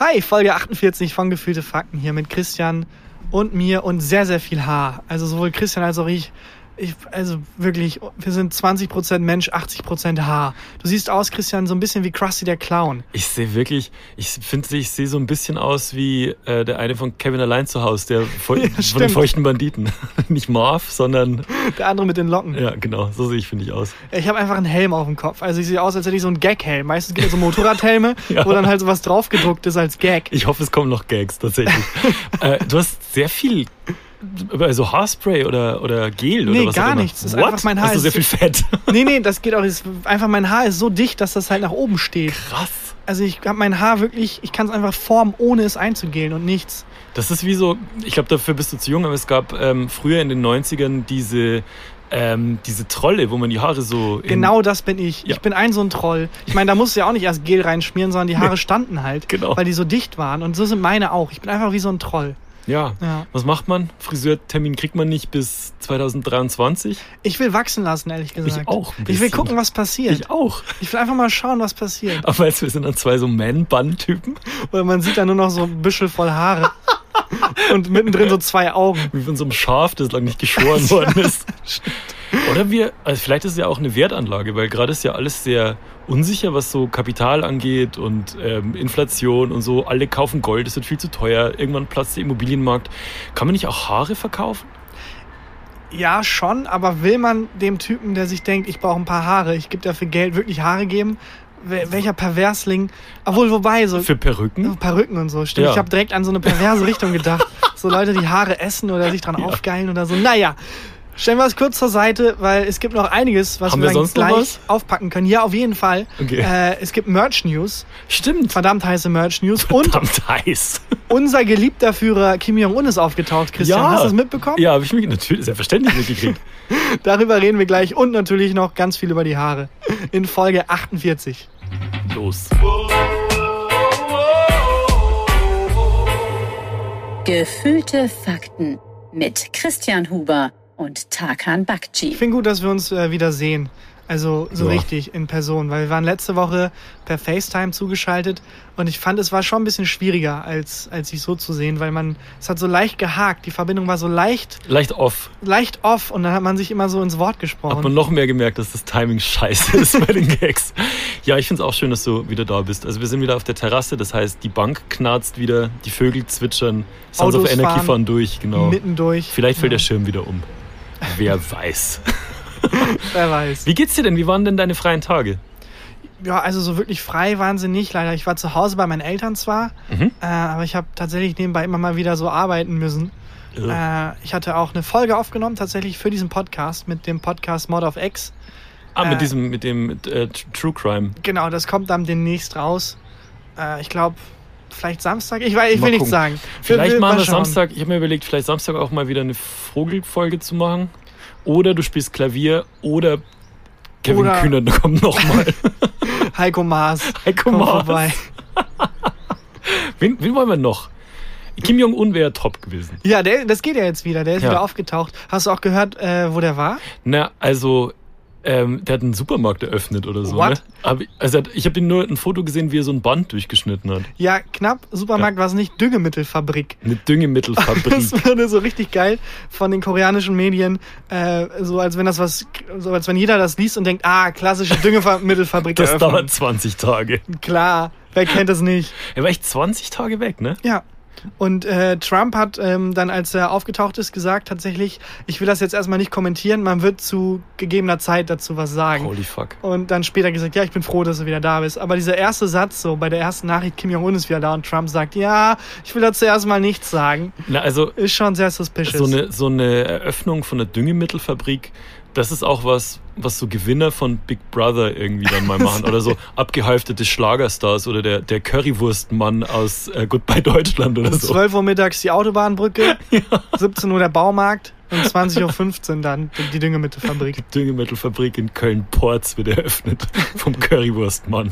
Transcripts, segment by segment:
Hi, Folge 48 von Gefühlte Fakten hier mit Christian und mir und sehr, sehr viel Haar. Also sowohl Christian als auch ich. Ich, also wirklich, wir sind 20% Mensch, 80% Haar. Du siehst aus, Christian, so ein bisschen wie Krusty der Clown. Ich sehe wirklich, ich finde, ich sehe so ein bisschen aus wie äh, der eine von Kevin allein zu Hause, der von, Ja, von den feuchten Banditen. Nicht Marv, sondern, Der andere mit den Locken. ja, genau, so sehe ich, finde ich aus. Ich habe einfach einen Helm auf dem Kopf. Also ich sehe aus, als hätte ich so einen Gag-Helm. Meistens gibt es so Motorradhelme, Ja. wo dann halt so was draufgedruckt ist als Gag. Ich hoffe, es kommen noch Gags, tatsächlich. äh, du hast sehr viel, also Haarspray oder, oder Gel Nee, oder was gar nichts. Das ist What? einfach mein Haar. Hast du sehr viel Fett? Nee, nee, das geht auch. Das ist einfach mein Haar ist so dicht, dass das halt nach oben steht. Krass. Also ich habe mein Haar wirklich, ich kann es einfach formen, ohne es einzugelen und nichts. Das ist wie so, ich glaube, dafür bist du zu jung, aber es gab ähm, früher in den 90ern diese, ähm, diese Trolle, wo man die Haare so. Genau das bin ich. Ja. Ich bin ein so ein Troll. Ich meine, da musst du ja auch nicht erst Gel reinschmieren, sondern die Haare standen halt, Genau. weil die so dicht waren. Und so sind meine auch. Ich bin einfach wie so ein Troll. Ja. Ja. Was macht man? Friseurtermin kriegt man nicht bis 2023. Ich will wachsen lassen, ehrlich gesagt. auch ein Ich will gucken, was passiert. Ich auch. Ich will einfach mal schauen, was passiert. Aber weißt du, wir sind dann zwei so Man-Bun-Typen. Oder man sieht da nur noch so ein Büschel voll Haare. Und mittendrin so zwei Augen. Wie von so einem Schaf, das lang nicht geschoren worden ist. Oder wir, also vielleicht ist es ja auch eine Wertanlage, weil gerade ist ja alles sehr unsicher, was so Kapital angeht und ähm, Inflation und so. Alle kaufen Gold, es wird viel zu teuer. Irgendwann platzt der Immobilienmarkt. Kann man nicht auch Haare verkaufen? Ja, schon, aber will man dem Typen, der sich denkt, ich brauche ein paar Haare, ich gebe dafür Geld, wirklich Haare geben? Wel- Welcher Perversling? Obwohl, wobei, so Für Perücken? Perücken und so, stimmt. Ja. Ich habe direkt an so eine perverse Richtung gedacht. So Leute, die Haare essen oder sich dran Ja. aufgeilen oder so. Naja, stellen wir es kurz zur Seite, weil es gibt noch einiges, was Haben wir, sonst gleich was? aufpacken können. Ja, auf jeden Fall. Okay. Äh, es gibt Merch-News, Stimmt. verdammt heiße Merch-News. Und Verdammt heiß. unser geliebter Führer Kim Jong-un ist aufgetaucht, Christian. Ja. Hast du das mitbekommen? Ja, habe ich mich natürlich selbstverständlich mitgekriegt. Darüber reden wir gleich und natürlich noch ganz viel über die Haare. In Folge 48. Los. Gefühlte Fakten mit Christian Huber und Tarkan Ich Bakci. finde gut, dass wir uns äh, wieder sehen. Also so Ja. richtig in Person, weil wir waren letzte Woche per FaceTime zugeschaltet und ich fand, es war schon ein bisschen schwieriger, als, als sich so zu sehen, weil man, es hat so leicht gehakt, die Verbindung war so leicht, Leicht off. leicht off und dann hat man sich immer so ins Wort Hat gesprochen. man noch mehr gemerkt, dass das Timing scheiße ist bei den Gags. Ja, ich finde es auch schön, dass du wieder da bist. Also wir sind wieder auf der Terrasse, das heißt, die Bank knarzt wieder, die Vögel zwitschern, Sons of Autos Anarchy fahren fahren durch, genau. Mittendurch. Vielleicht fällt ja, der Schirm wieder um. Wer weiß. Wer weiß. Wie geht's dir denn? Wie waren denn deine freien Tage? Ja, also so wirklich frei waren sie nicht, leider. Ich war zu Hause bei meinen Eltern zwar, Mhm. äh, aber ich habe tatsächlich nebenbei immer mal wieder so arbeiten müssen. Äh, ich hatte auch eine Folge aufgenommen, tatsächlich für diesen Podcast, mit dem Podcast Mod of X. ah, mit äh, diesem, mit dem mit, äh, True Crime. Genau, das kommt dann demnächst raus. Äh, ich glaube, vielleicht Samstag. Ich, weiß, ich will nichts sagen. Vielleicht wir, machen wir. Samstag, ich habe mir überlegt, vielleicht Samstag auch mal wieder eine Vogelfolge zu machen. Oder du spielst Klavier oder Kevin Oder- Kühner kommt nochmal. Heiko Maas. Heiko kommt Maas. vorbei. Wen, wen wollen wir noch? Kim Jong-un wäre top gewesen. Ja, der, das geht ja jetzt wieder. Der ist Ja. wieder aufgetaucht. Hast du auch gehört, äh, wo der war? Na, also, ähm, der hat einen Supermarkt eröffnet oder so. What? Ne? Also, ich habe nur ein Foto gesehen, wie er so ein Band durchgeschnitten hat. Ja, knapp. Supermarkt war es nicht. Düngemittelfabrik. Eine Düngemittelfabrik. Das wurde so richtig geil von den koreanischen Medien, äh, so als wenn das was, so als wenn jeder das liest und denkt, ah, klassische Düngemittelfabrik. das eröffnen. dauert 20 Tage. Klar, wer kennt das nicht? Er war echt 20 Tage weg, ne? Ja. Und äh, Trump hat ähm, dann, als er aufgetaucht ist, gesagt tatsächlich, ich will das jetzt erstmal nicht kommentieren, man wird zu gegebener Zeit dazu was sagen. Holy fuck. Und dann später gesagt, ja, ich bin froh, dass du wieder da bist. Aber dieser erste Satz, so bei der ersten Nachricht, Kim Jong-un ist wieder da und Trump sagt, ja, ich will dazu erstmal nichts sagen, Na, also, ist schon sehr suspicious. so eine, so eine Eröffnung von einer Düngemittelfabrik, das ist auch was, was so Gewinner von Big Brother irgendwie dann mal machen. oder so abgehalftete Schlagerstars oder der, der Currywurstmann aus äh, Goodbye Deutschland oder Um so. 12 Uhr mittags die Autobahnbrücke, 17 Uhr der Baumarkt und 20.15 Uhr dann die Düngemittelfabrik. Düngemittelfabrik in Köln-Porz wird eröffnet vom Currywurstmann.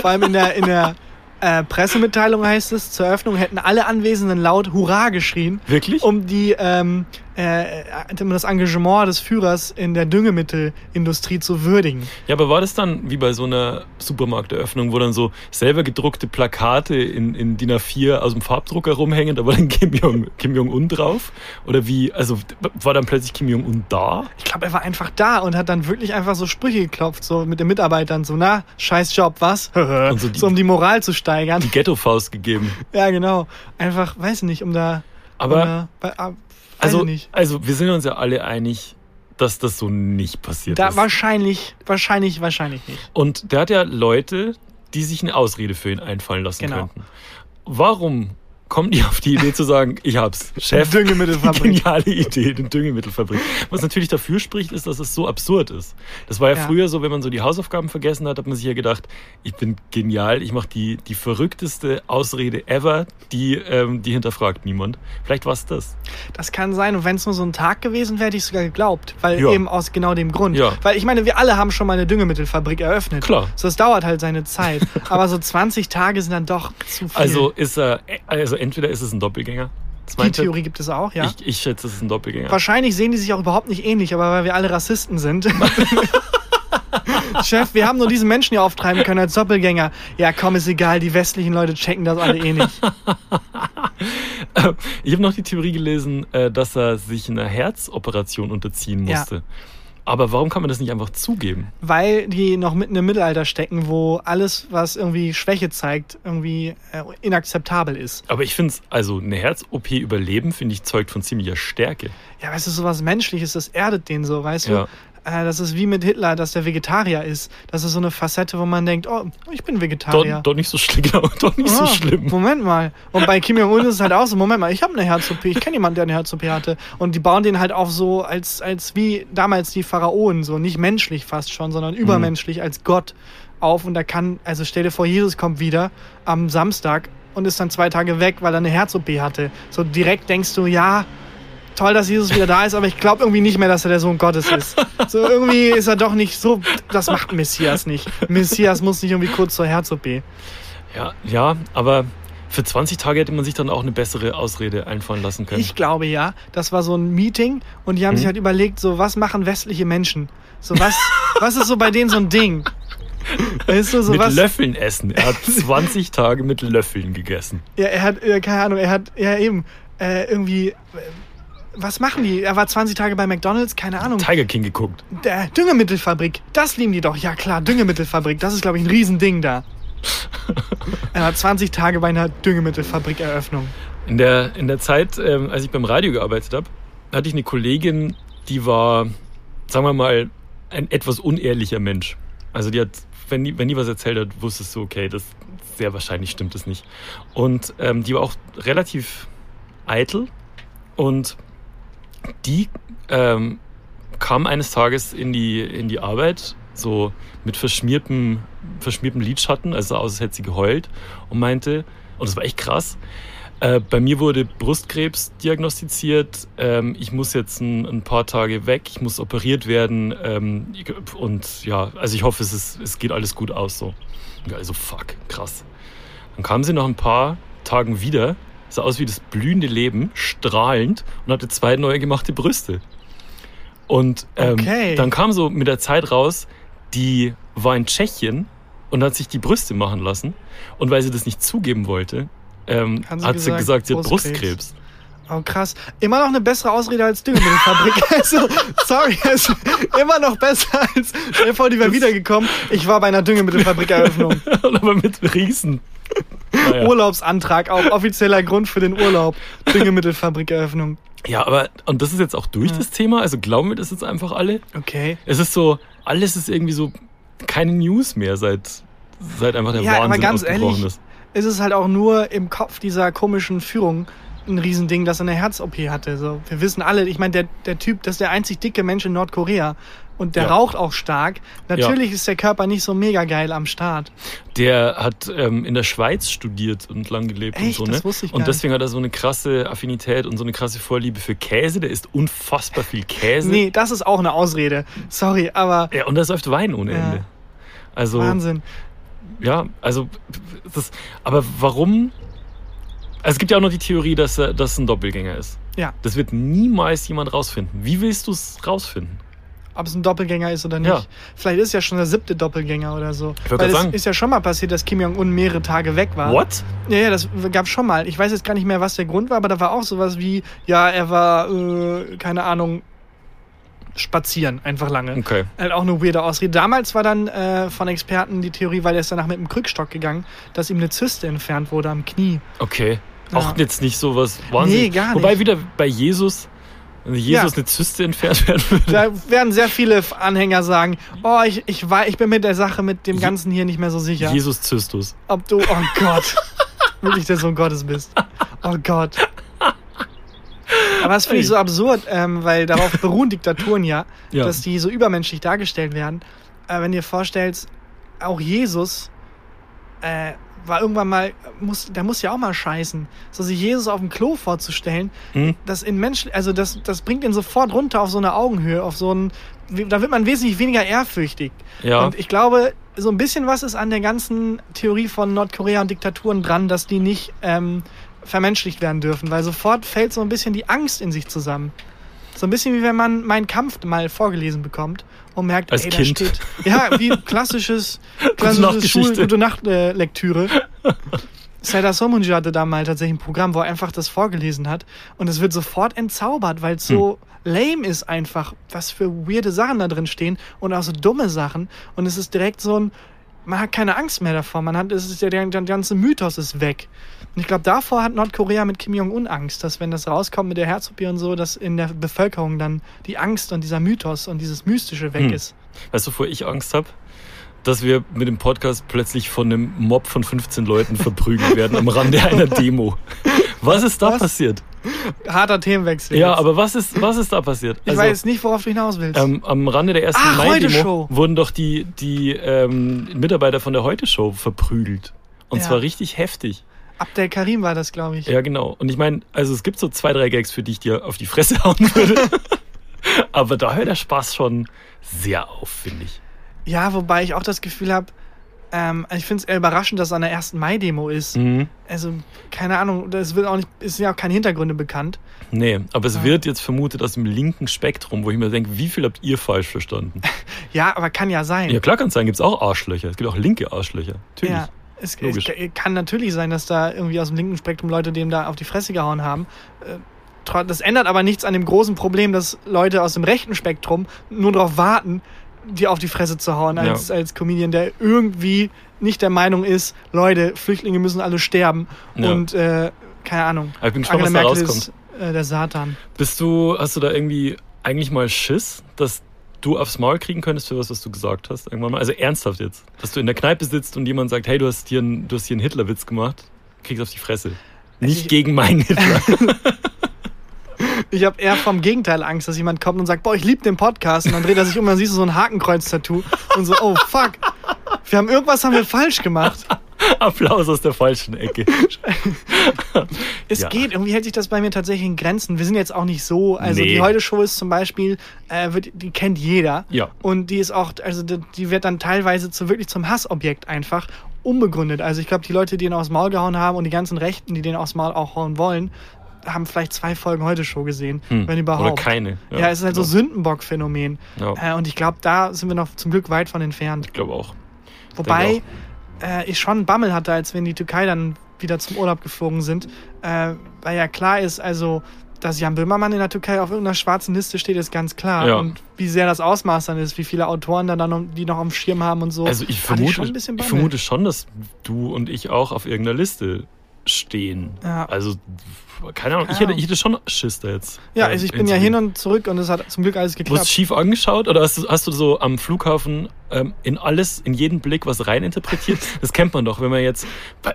Vor allem in der, in der äh, Pressemitteilung heißt es, zur Eröffnung hätten alle Anwesenden laut Hurra geschrien, Wirklich? um die, ähm, äh, um das Engagement des Führers in der Düngemittelindustrie zu würdigen. Ja, aber war das dann wie bei so einer Supermarkteröffnung, wo dann so selber gedruckte Plakate in, in DIN A4 aus dem Farbdrucker rumhängen, da war dann Kim Jong, Kim Jong-un drauf? Oder wie, also war dann plötzlich Kim Jong-un da? Ich glaube, er war einfach da und hat dann wirklich einfach so Sprüche geklopft, so mit den Mitarbeitern, so, na, scheiß Job, was? So so, die- um die Moral zu steigern. Die Ghetto-Faust gegeben. Ja, genau. Einfach, weiß nicht, um da. Aber- Also, ich nicht. also wir sind uns ja alle einig, dass das so nicht passiert Da ist. wahrscheinlich, wahrscheinlich, wahrscheinlich nicht. Und der hat ja Leute, die sich eine Ausrede für ihn einfallen lassen Genau. könnten. Warum kommen die auf die Idee zu sagen, ich hab's, Chef, Düngemittelfabrik. geniale Idee, eine Düngemittelfabrik. Was natürlich dafür spricht, ist, dass es so absurd ist. Das war ja, Ja. früher so, wenn man so die Hausaufgaben vergessen hat, hat man sich ja gedacht, ich bin genial, ich mache die, die verrückteste Ausrede ever, die, ähm, die hinterfragt niemand. Vielleicht war es das. Das kann sein. Und wenn es nur so ein Tag gewesen wäre, hätte ich sogar geglaubt. Weil Ja. eben aus genau dem Grund. Ja. Weil ich meine, wir alle haben schon mal eine Düngemittelfabrik eröffnet. Klar. So, es dauert halt seine Zeit. Aber so 20 Tage sind dann doch zu viel. Also ist er, also entweder ist es ein Doppelgänger. Die Theorie gibt es auch, ja. Ich, ich schätze, es ist ein Doppelgänger. Wahrscheinlich sehen die sich auch überhaupt nicht ähnlich, aber weil wir alle Rassisten sind. Chef, wir haben nur diesen Menschen hier auftreiben können als Doppelgänger. Ja, komm, ist egal, die westlichen Leute checken das alle eh nicht. Ich habe noch die Theorie gelesen, äh, dass er sich einer Herzoperation unterziehen Ja. Aber warum kann man das nicht einfach zugeben? Weil die noch mitten im Mittelalter stecken, wo alles, was irgendwie Schwäche zeigt, irgendwie äh, inakzeptabel ist. Aber ich finde es, also eine Herz-OP überleben, finde ich, zeugt von ziemlicher Stärke. Ja, weißt du, sowas Menschliches, das erdet den so, weißt Ja. du? Äh, das ist wie mit Hitler, dass der Vegetarier ist. Das ist so eine Facette, wo man denkt, oh, ich bin Vegetarier. Doch, doch nicht so schlimm, genau, doch nicht so Ah, schlimm. Moment mal. Und bei Kim Jong-un ist es halt auch so, Moment mal, ich habe eine Herz-OP, ich kenne jemanden, der eine Herz-OP hatte. Und die bauen den halt auf so als, als wie damals die Pharaonen, so nicht menschlich fast schon, sondern übermenschlich als Gott auf. Und da kann, also stell dir vor, Jesus kommt wieder am Samstag und ist dann zwei Tage weg, weil er eine Herz-OP hatte. So direkt denkst du, ja, toll, dass Jesus wieder da ist, aber ich glaube irgendwie nicht mehr, dass er der Sohn Gottes ist. So irgendwie ist er doch nicht so, das macht Messias nicht. Messias muss nicht irgendwie kurz zur Herz-OP. Ja, ja, aber für 20 Tage hätte man sich dann auch eine bessere Ausrede einfallen lassen können. Ich glaube ja. Das war so ein Meeting und die haben sich halt überlegt, so was machen westliche Menschen? So was, was ist so bei denen so ein Ding? Weißt du, so mit was? Löffeln essen. Er hat 20 Tage mit Löffeln gegessen. Ja, er hat, keine Ahnung, er hat, ja eben, äh, irgendwie, was machen die? Er war 20 Tage bei McDonalds, keine Ahnung. Tiger King geguckt. Der Düngemittelfabrik, das lieben die doch. Ja klar, Düngemittelfabrik, das ist glaube ich ein Riesending da. er war 20 Tage bei einer Düngemittelfabrik-Eröffnung. In der, in der Zeit, ähm, als ich beim Radio gearbeitet habe, hatte ich eine Kollegin, die war, sagen wir mal, ein etwas unehrlicher Mensch. Also die hat, wenn die, wenn die was erzählt hat, wusstest du, okay, das sehr wahrscheinlich stimmt es nicht. Und ähm, die war auch relativ eitel und die ähm, kam eines Tages in die, in die Arbeit, so mit verschmiertem, verschmiertem Lidschatten, also aus, als hätte sie geheult und meinte, und das war echt krass, äh, bei mir wurde Brustkrebs diagnostiziert. Ähm, ich muss jetzt ein, ein, paar Tage weg. Ich muss operiert werden. Ähm, und ja, also ich hoffe, es, ist, es geht alles gut aus. So. Also fuck, krass. Dann kam sie nach ein paar Tagen wieder, sah aus wie das blühende Leben, strahlend und hatte zwei neu gemachte Brüste. Und ähm, Okay. dann kam so mit der Zeit raus, die war in Tschechien und hat sich die Brüste machen lassen. Und weil sie das nicht zugeben wollte, ähm, Hat sie hat sie gesagt, gesagt, sie hat Brustkrebs. Brustkrebs. Oh krass. Immer noch eine bessere Ausrede als Düngemittelfabrik. also, sorry, also, immer noch besser als. Stell dir vor, die wäre wiedergekommen. Ich war bei einer Düngemittelfabrik-Eröffnung. Aber mit Riesen. Naja. Urlaubsantrag, auch offizieller Grund für den Urlaub. Düngemittelfabrik-Eröffnung. Ja, aber, und das ist jetzt auch durch Ja. das Thema, also glauben wir das jetzt einfach alle? Okay. Es ist so, alles ist irgendwie so keine News mehr, seit, seit einfach der Ja, aber Wahnsinn ganz ausgebrochen ehrlich, ist. Es ist halt auch nur im Kopf dieser komischen Führung ein Riesending, dass er eine Herz-OP hatte. So, wir wissen alle, ich meine, der, der Typ, das ist der einzig dicke Mensch in Nordkorea. Und der Ja. raucht auch stark. Natürlich ist der Körper nicht so mega geil am Start. Der hat ähm, in der Schweiz studiert und lang gelebt Echt? und so, ne? Das wusste ich und deswegen hat er so eine krasse Affinität und so eine krasse Vorliebe für Käse. Der isst unfassbar viel Käse. Nee, das ist auch eine Ausrede. Sorry, aber Ja, und er säuft Wein ohne Ja. Ende. Also, Wahnsinn. ja, also, das, aber warum? Also es gibt ja auch noch die Theorie, dass er dass er ein Doppelgänger ist. Ja. Das wird niemals jemand rausfinden. Wie willst du es rausfinden? ob es ein Doppelgänger ist oder nicht. Ja. Vielleicht ist ja schon der siebte Doppelgänger oder so. Ich Weil es sagen. ist ja schon mal passiert, dass Kim Jong-un mehrere Tage weg war. What? Ja, ja, das gab schon mal. Ich weiß jetzt gar nicht mehr, was der Grund war, aber da war auch sowas wie, ja, er war, äh, keine Ahnung, spazieren, einfach lange. Okay. Halt auch eine weirde Ausrede. Damals war dann äh, von Experten die Theorie, weil er ist danach mit dem Krückstock gegangen, dass ihm eine Zyste entfernt wurde am Knie. Okay. Auch jetzt nicht so was wahnsinnig. Nee, gar Wobei nicht. wieder bei Jesus, wenn Jesus Ja. eine Zyste entfernt werden würde. Da werden sehr viele Anhänger sagen, oh, ich, ich, wei- ich bin mit der Sache, mit dem Ganzen hier nicht mehr so sicher. Jesus Zystus. Ob du, oh Gott, wirklich der Sohn Gottes bist. Oh Gott. Aber das finde ich so absurd, ähm, weil darauf beruhen Diktaturen ja, Ja. dass die so übermenschlich dargestellt werden. Äh, wenn du dir vorstellst, auch Jesus äh, war irgendwann mal, muss, der muss ja auch mal scheißen. So sich Jesus auf dem Klo vorzustellen, Hm? das in Mensch, also das, das bringt ihn sofort runter auf so eine Augenhöhe, auf so ein, da wird man wesentlich weniger ehrfürchtig. Ja. Und ich glaube, so ein bisschen was ist an der ganzen Theorie von Nordkorea und Diktaturen dran, dass die nicht ähm, vermenschlicht werden dürfen, weil sofort fällt so ein bisschen die Angst in sich zusammen. So ein bisschen wie wenn man meinen Kampf mal vorgelesen bekommt und merkt, Als ey, da Kind. steht. Ja, wie klassisches, klassisches. Schul Gute Nacht äh, Lektüre. Serdar Somunji hatte da mal tatsächlich ein Programm, wo er einfach das vorgelesen hat und es wird sofort entzaubert, weil es so lame ist einfach, was für weirde Sachen da drin stehen und auch so dumme Sachen und es ist direkt so ein, man hat keine Angst mehr davor, man hat, es ist ja der, der ganze Mythos ist weg. Und ich glaube, davor hat Nordkorea mit Kim Jong-un Angst, dass wenn das rauskommt mit der Herz-OP und so, dass in der Bevölkerung dann die Angst und dieser Mythos und dieses Mystische weg Hm. ist. Weißt du, wovor ich Angst habe? Dass wir mit dem Podcast plötzlich von einem Mob von 15 Leuten verprügelt werden am Rande einer Demo. Was ist da Was? passiert? Harter Themenwechsel. Ja, jetzt. aber was ist, was ist da passiert? ich weiß nicht, worauf du hinaus willst. ähm, am Rande der ersten Ah, Mai-Demo wurden doch die, die ähm, Mitarbeiter von der Heute-Show verprügelt. Und Ja. zwar richtig heftig. Abdel Karim war das, glaube ich. Ja, genau. Und ich meine, also es gibt so zwei, drei Gags, für die ich dir auf die Fresse hauen würde. Aber da hört der Spaß schon sehr auf, finde ich. Ja, wobei ich auch das Gefühl habe, ähm, ich finde es eher überraschend, dass es an der ersten Mai-Demo ist. Mhm. Also, keine Ahnung, es wird auch nicht, es sind ja auch keine Hintergründe bekannt. Nee, aber es Ja. wird jetzt vermutet aus dem linken Spektrum, wo ich mir denke, wie viel habt ihr falsch verstanden? Ja, aber kann ja sein. ja, klar kann es sein, gibt es auch Arschlöcher. Es gibt auch linke Arschlöcher. Natürlich. Ja, es, es Logisch. kann natürlich sein, dass da irgendwie aus dem linken Spektrum Leute dem da auf die Fresse gehauen haben. Äh, Das ändert aber nichts an dem großen Problem, dass Leute aus dem rechten Spektrum nur darauf warten, dir auf die Fresse zu hauen als, als Comedian, der irgendwie nicht der Meinung ist, Leute, Flüchtlinge müssen alle sterben Ja. und äh, keine Ahnung. Aber ich bin gespannt, Angela was da Merkel rauskommt. ist äh, der Satan. Bist du, hast du da irgendwie eigentlich mal Schiss, dass du aufs Maul kriegen könntest für was, was du gesagt hast irgendwann mal? Also ernsthaft jetzt. Dass du in der Kneipe sitzt und jemand sagt, hey, du hast hier einen, du hast hier einen Hitlerwitz gemacht, kriegst auf die Fresse. Nicht Ich- gegen meinen Hitler. Ich habe eher vom Gegenteil Angst, dass jemand kommt und sagt, boah, ich liebe den Podcast. Und dann dreht er sich um und dann siehst du so ein Hakenkreuz-Tattoo. Und so, oh fuck. Wir haben irgendwas haben wir falsch gemacht. Applaus aus der falschen Ecke. Es Ja. geht, irgendwie hält sich das bei mir tatsächlich in Grenzen. Wir sind jetzt auch nicht so, also Nee. die Heute-Show ist zum Beispiel, äh, wird, die kennt jeder. Ja. Und die ist auch, also die, die wird dann teilweise zu wirklich zum Hassobjekt einfach unbegründet. Also ich glaube, die Leute, die ihn aufs Maul gehauen haben und die ganzen Rechten, die den aufs Maul auch hauen wollen, haben vielleicht zwei Folgen Heute-Show gesehen, Hm. wenn überhaupt. Oder keine. Ja, es ist halt so genau. Sündenbock-Phänomen. Ja. Äh, und ich glaube, da sind wir noch zum Glück weit von entfernt. Ich glaube auch. Wobei äh, ich schon Bammel hatte, als wir in die Türkei dann wieder zum Urlaub geflogen sind. Äh, weil ja klar ist, also, dass Jan Böhmermann in der Türkei auf irgendeiner schwarzen Liste steht, ist ganz klar. Ja. Und wie sehr das Ausmaß dann ist, wie viele Autoren da dann noch, die noch am Schirm haben und so. Also ich vermute, ich, Bammel. vermute schon, dass du und ich auch auf irgendeiner Liste stehen. Ja. Also, keine Ahnung, ich hätte, Ahnung. ich hätte schon Schiss da jetzt. Ja, also ich bin ja hin und zurück und es hat zum Glück alles Du hast geklappt. schief angeschaut oder hast du, hast du so am Flughafen ähm, in alles, in jeden Blick was reininterpretiert? Das kennt man doch, wenn man jetzt,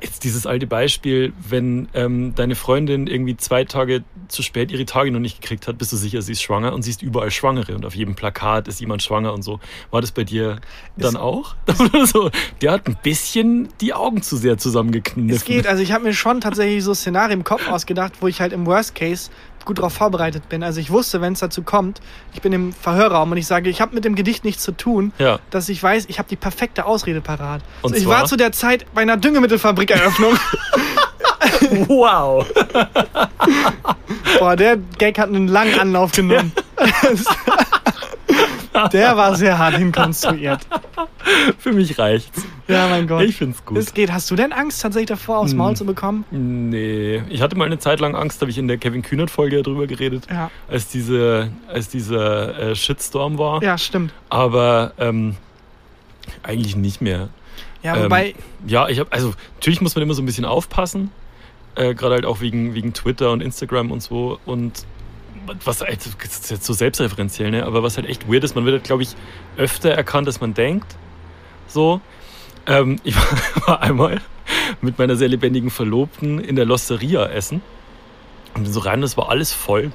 jetzt dieses alte Beispiel, wenn ähm, deine Freundin irgendwie zwei Tage zu spät ihre Tage noch nicht gekriegt hat, bist du sicher, sie ist schwanger und siehst überall Schwangere und auf jedem Plakat ist jemand schwanger und so. War das bei dir dann Es- auch? so, der hat ein bisschen die Augen zu sehr zusammengekniffen. Es geht, also ich habe mir schon tatsächlich so Szenarien im Kopf ausgedacht, wo ich halt im Worst Case gut darauf vorbereitet bin. Also ich wusste, wenn es dazu kommt, ich bin im Verhörraum und ich sage, ich habe mit dem Gedicht nichts zu tun, Ja. dass ich weiß, ich habe die perfekte Ausrede parat. Und ich zwar? war zu der Zeit bei einer Düngemittelfabrikeröffnung Wow. Boah, der Gag hat einen langen Anlauf genommen. der war sehr hart hinkonstruiert. Für mich reicht's. Ja, mein Gott. Ich find's gut. Es geht. Hast du denn Angst, tatsächlich davor, aufs Maul Hm. zu bekommen? Nee, ich hatte mal eine Zeit lang Angst, habe ich in der Kevin Kühnert-Folge darüber geredet, Ja. als, diese, als dieser äh, Shitstorm war. Ja, stimmt. Aber ähm, eigentlich nicht mehr. Ja, Ähm, wobei, Ja, ich habe, also natürlich muss man immer so ein bisschen aufpassen, äh, gerade halt auch wegen, wegen Twitter und Instagram und so. Und was halt, das ist jetzt so selbstreferenziell, ne? aber was halt echt weird ist, man wird halt, glaube ich, öfter erkannt, als man denkt. So. Ähm, ich war, einmal mit meiner sehr lebendigen Verlobten in der Losteria essen. Und bin so rein, das war alles voll.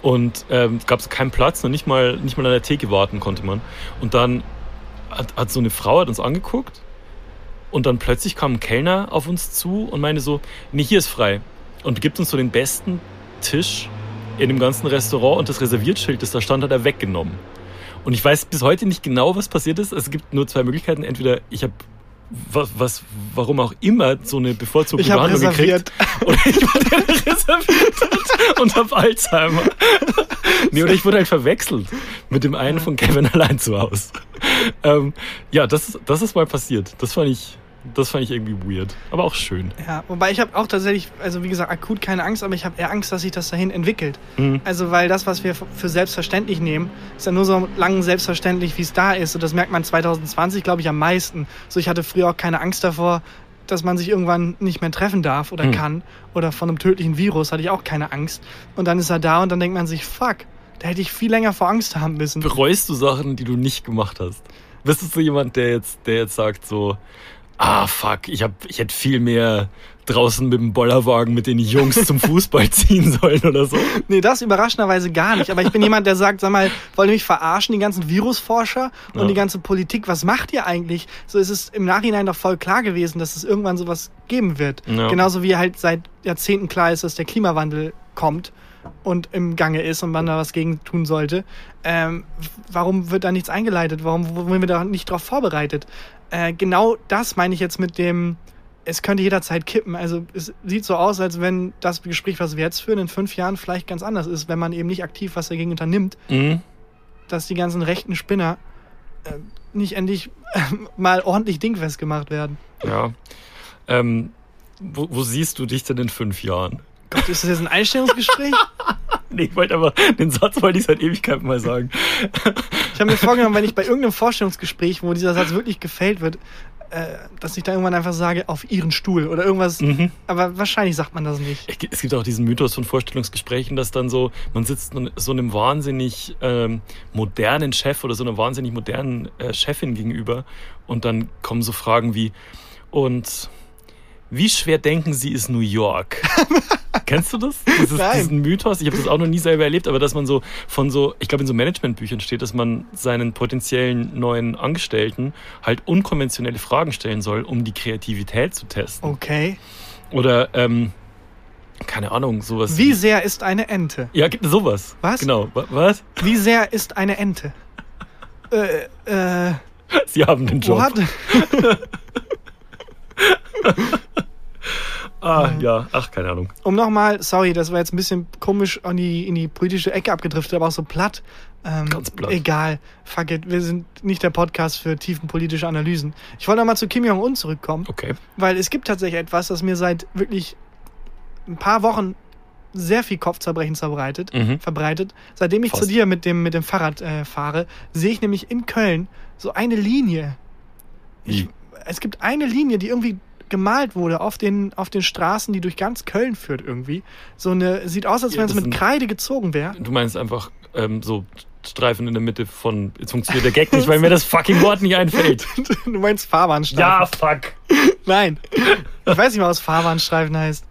Und ähm, gab es keinen Platz, noch nicht mal, nicht mal an der Theke warten konnte man. Und dann hat, hat so eine Frau hat uns angeguckt und dann plötzlich kam ein Kellner auf uns zu und meinte so, nee, hier ist frei. Und gibt uns so den besten Tisch in dem ganzen Restaurant und das Reserviertschild, das da stand, hat er weggenommen. Und ich weiß bis heute nicht genau, was passiert ist. Es gibt nur zwei Möglichkeiten. Entweder ich habe was, was, warum auch immer, so eine bevorzugte ich habe Behandlung reserviert. gekriegt. Oder ich wurde reserviert und habe Alzheimer. Nee, oder ich wurde halt verwechselt mit dem einen von Kevin allein zu Hause. Ähm, ja, das, das ist mal passiert. Das fand ich, das fand ich irgendwie weird. Aber auch schön. Ja, wobei ich habe auch tatsächlich, also wie gesagt, akut keine Angst, aber ich habe eher Angst, dass sich das dahin entwickelt. Mhm. Also weil das, was wir für selbstverständlich nehmen, ist ja nur so lang selbstverständlich, wie es da ist. Und das merkt man 2020, glaube ich, am meisten. So, ich hatte früher auch keine Angst davor, dass man sich irgendwann nicht mehr treffen darf oder Mhm. kann. Oder von einem tödlichen Virus hatte ich auch keine Angst. Und dann ist er da und dann denkt man sich, fuck, da hätte ich viel länger vor Angst haben müssen. Bereust du Sachen, die du nicht gemacht hast? Bist du so jemand, der jetzt, der jetzt sagt so, ah fuck, ich, hab, ich hätte viel mehr draußen mit dem Bollerwagen mit den Jungs zum Fußball ziehen sollen oder so? Nee, das überraschenderweise gar nicht. Aber ich bin jemand, der sagt, sag mal, wollt ihr mich verarschen, die ganzen Virusforscher und Ja. die ganze Politik, was macht ihr eigentlich? So ist es im Nachhinein doch voll klar gewesen, dass es irgendwann sowas geben wird. Ja. Genauso wie halt seit Jahrzehnten klar ist, dass der Klimawandel kommt und im Gange ist und man da was gegen tun sollte. Ähm, warum wird da nichts eingeleitet? Warum wurden wir da nicht drauf vorbereitet? Äh, genau das meine ich jetzt mit dem, es könnte jederzeit kippen. Also es sieht so aus, als wenn das Gespräch, was wir jetzt führen, in fünf Jahren vielleicht ganz anders ist, wenn man eben nicht aktiv was dagegen unternimmt, Mhm. dass die ganzen rechten Spinner äh, nicht endlich mal ordentlich dingfest gemacht werden. Ja. Ähm, wo, wo siehst du dich denn in fünf Jahren? Gott, ist das jetzt ein Einstellungsgespräch? Nee, ich wollte aber, den Satz wollte ich seit Ewigkeiten mal sagen. Ich habe mir vorgenommen, wenn ich bei irgendeinem Vorstellungsgespräch, wo dieser Satz wirklich gefällt wird, äh, dass ich da irgendwann einfach sage, auf ihren Stuhl oder irgendwas. Mhm. Aber wahrscheinlich sagt man das nicht. Es gibt- auch diesen Mythos von Vorstellungsgesprächen, dass dann so, man sitzt so einem wahnsinnig ähm, modernen Chef oder so einer wahnsinnig modernen äh, Chefin gegenüber und dann kommen so Fragen wie, und wie schwer denken Sie ist New York? Kennst du das? Dieses, Nein. Diesen Mythos? Ich habe das auch noch nie selber erlebt, aber dass man so von so, ich glaube in so Managementbüchern steht, dass man seinen potenziellen neuen Angestellten halt unkonventionelle Fragen stellen soll, um die Kreativität zu testen. Okay. Oder, ähm, keine Ahnung, sowas. Wie sehr ist eine Ente? Ja, gibt sowas. Was? Genau. Wa- Was? Wie sehr ist eine Ente? Äh, äh, Sie haben den Job. what? Ah, ja. Ach, keine Ahnung. Um nochmal, sorry, das war jetzt ein bisschen komisch an die, in die politische Ecke abgedriftet, aber auch so platt. Ähm, Ganz platt. Egal. Fuck it. Wir sind nicht der Podcast für tiefen politische Analysen. Ich wollte nochmal zu Kim Jong-un zurückkommen, Okay. weil es gibt tatsächlich etwas, das mir seit wirklich ein paar Wochen sehr viel Kopfzerbrechen verbreitet. Mhm. verbreitet. Seitdem ich Fast. zu dir mit dem, mit dem Fahrrad äh, fahre, sehe ich nämlich in Köln so eine Linie. Ich, es gibt eine Linie, die irgendwie gemalt wurde auf den, auf den Straßen, die durch ganz Köln führt irgendwie. So eine, sieht aus, als Ja, wenn es das mit Kreide gezogen wäre. Du meinst einfach ähm, so Streifen in der Mitte von. Jetzt funktioniert der Gag nicht, weil mir das fucking Wort nicht einfällt. du meinst Fahrbahnstreifen. fuck. Nein. Ich weiß nicht mal, was Fahrbahnstreifen heißt.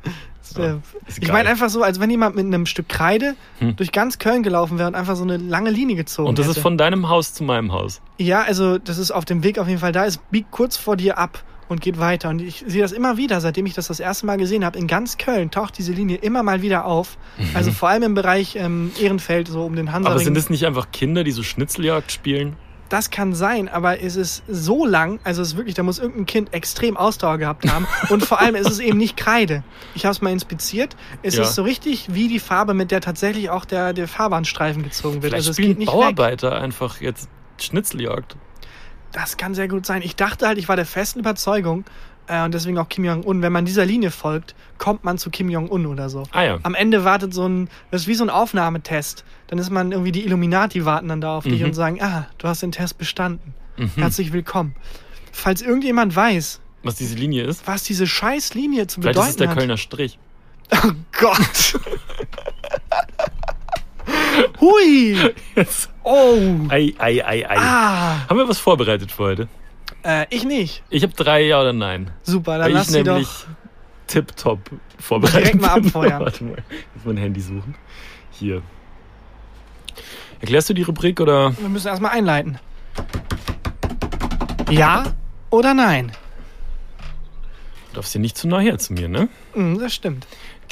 Ist ich meine einfach so, als wenn jemand mit einem Stück Kreide Hm. durch ganz Köln gelaufen wäre und einfach so eine lange Linie gezogen Und das hätte. ist von deinem Haus zu meinem Haus. Ja, also das ist auf dem Weg auf jeden Fall da. Es biegt kurz vor dir ab und geht weiter. Und ich sehe das immer wieder, seitdem ich das das erste Mal gesehen habe. In ganz Köln taucht diese Linie immer mal wieder auf. Also vor allem im Bereich ähm, Ehrenfeld, so um den Hansaring. Aber sind es nicht einfach Kinder, die so Schnitzeljagd spielen? Das kann sein, aber es ist so lang, also es ist wirklich, da muss irgendein Kind extrem Ausdauer gehabt haben. Und vor allem ist es eben nicht Kreide. Ich habe es mal inspiziert. Es Ja. ist so richtig wie die Farbe, mit der tatsächlich auch der, der Fahrbahnstreifen gezogen wird. Vielleicht also es spielen geht nicht weg. Bauarbeiter einfach jetzt Schnitzeljagd. Das kann sehr gut sein. Ich dachte halt, ich war der festen Überzeugung, äh, und deswegen auch Kim Jong-un, wenn man dieser Linie folgt, kommt man zu Kim Jong-un oder so. Ah ja. Am Ende wartet so ein, das ist wie so ein Aufnahmetest. Dann ist man irgendwie, die Illuminati warten dann da auf dich Mhm. und sagen, ah, du hast den Test bestanden. Mhm. Herzlich willkommen. Falls irgendjemand weiß, Was diese Linie ist. was diese scheiß Linie zu Vielleicht bedeuten ist es der hat. Kölner Strich. Oh Gott. Hui. Jetzt. Oh. Ei, ei, ei, ei. Ah. Haben wir was vorbereitet für heute? Äh, ich nicht. Ich habe drei Ja oder Nein. Super, dann Weil lass ich sie nämlich doch. tipptopp vorbereitet Direkt mal abfeuern. Warte mal, ich muss mein Handy suchen. Hier. Erklärst du die Rubrik oder? Wir müssen erstmal einleiten. Ja oder nein? Du darfst hier nicht zu nah her zu mir, ne? Hm, das stimmt.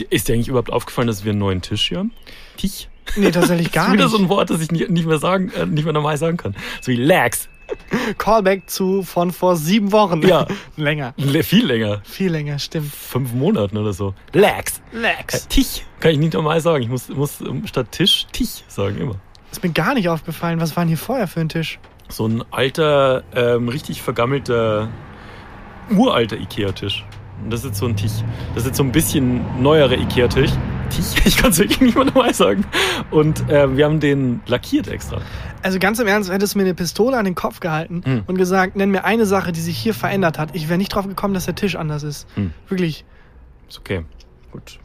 Ist dir eigentlich überhaupt aufgefallen, dass wir einen neuen Tisch hier haben? Tisch? Nee, tatsächlich Das gar ist wieder nicht. so ein Wort, das ich nicht, nicht mehr sagen, äh, nicht mehr normal sagen kann. So wie Lax. Callback zu von vor sieben Wochen. Ja. Länger. Le- Viel länger. Viel länger, stimmt. Fünf Monaten oder so. Lax. Äh, Lex. Tisch. Kann ich nicht normal sagen. Ich muss, muss ähm, statt Tisch Tisch sagen immer. Ist mir gar nicht aufgefallen. Was war denn hier vorher für ein Tisch? So ein alter, ähm, richtig vergammelter, uralter Ikea-Tisch. Und das ist jetzt so ein Tisch. Das ist jetzt so ein bisschen neuerer Ikea-Tisch. Tisch? Ich kann es wirklich nicht mal sagen. Und ähm, wir haben den lackiert extra. Also ganz im Ernst, hättest du mir eine Pistole an den Kopf gehalten Hm. und gesagt, nenn mir eine Sache, die sich hier verändert hat. Ich wäre nicht drauf gekommen, dass der Tisch anders ist. Hm. Wirklich. Ist okay. Gut.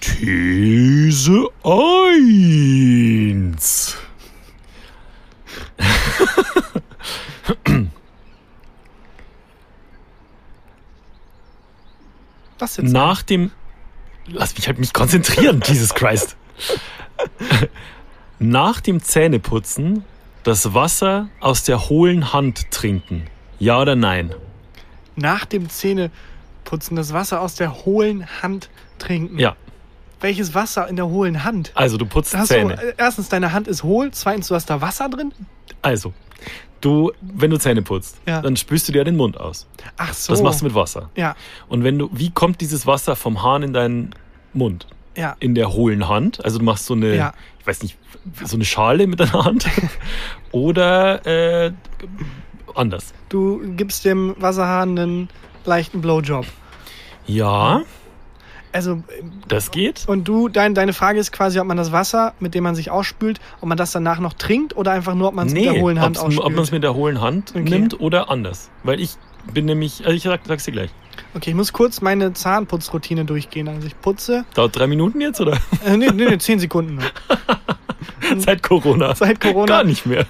These 1. Was jetzt? Nach dem. Lass mich halt mich konzentrieren, Jesus Christ. Nach dem Zähneputzen das Wasser aus der hohlen Hand trinken. Ja oder nein? Nach dem Zähneputzen das Wasser aus der hohlen Hand trinken. Ja. Welches Wasser in der hohlen Hand? Also du putzt Hast du, Zähne. äh, erstens, deine Hand ist hohl. Zweitens, du hast da Wasser drin. Also, du, wenn du Zähne putzt, Ja. dann spülst du dir den Mund aus. Ach so. Das machst du mit Wasser. Ja, Und wenn du, wie kommt dieses Wasser vom Hahn in deinen Mund? ja. In der hohlen Hand. Also du machst so eine, Ja. ich weiß nicht, so eine Schale mit deiner Hand. Oder äh, anders. Du gibst dem Wasserhahn einen leichten Blowjob. Ja, Also, das geht. und du, dein, deine Frage ist quasi, ob man das Wasser, mit dem man sich ausspült, ob man das danach noch trinkt oder einfach nur, ob man es mit der hohlen Hand ausspült. ob man es mit der hohlen Hand Okay. nimmt oder anders. Weil ich bin nämlich, also ich sag, sag's dir gleich. okay, ich muss kurz meine Zahnputzroutine durchgehen. Also ich putze, Dauert drei Minuten jetzt oder? äh, nee, nee, nee, zehn Sekunden. Seit Corona. Seit Corona. Gar nicht mehr.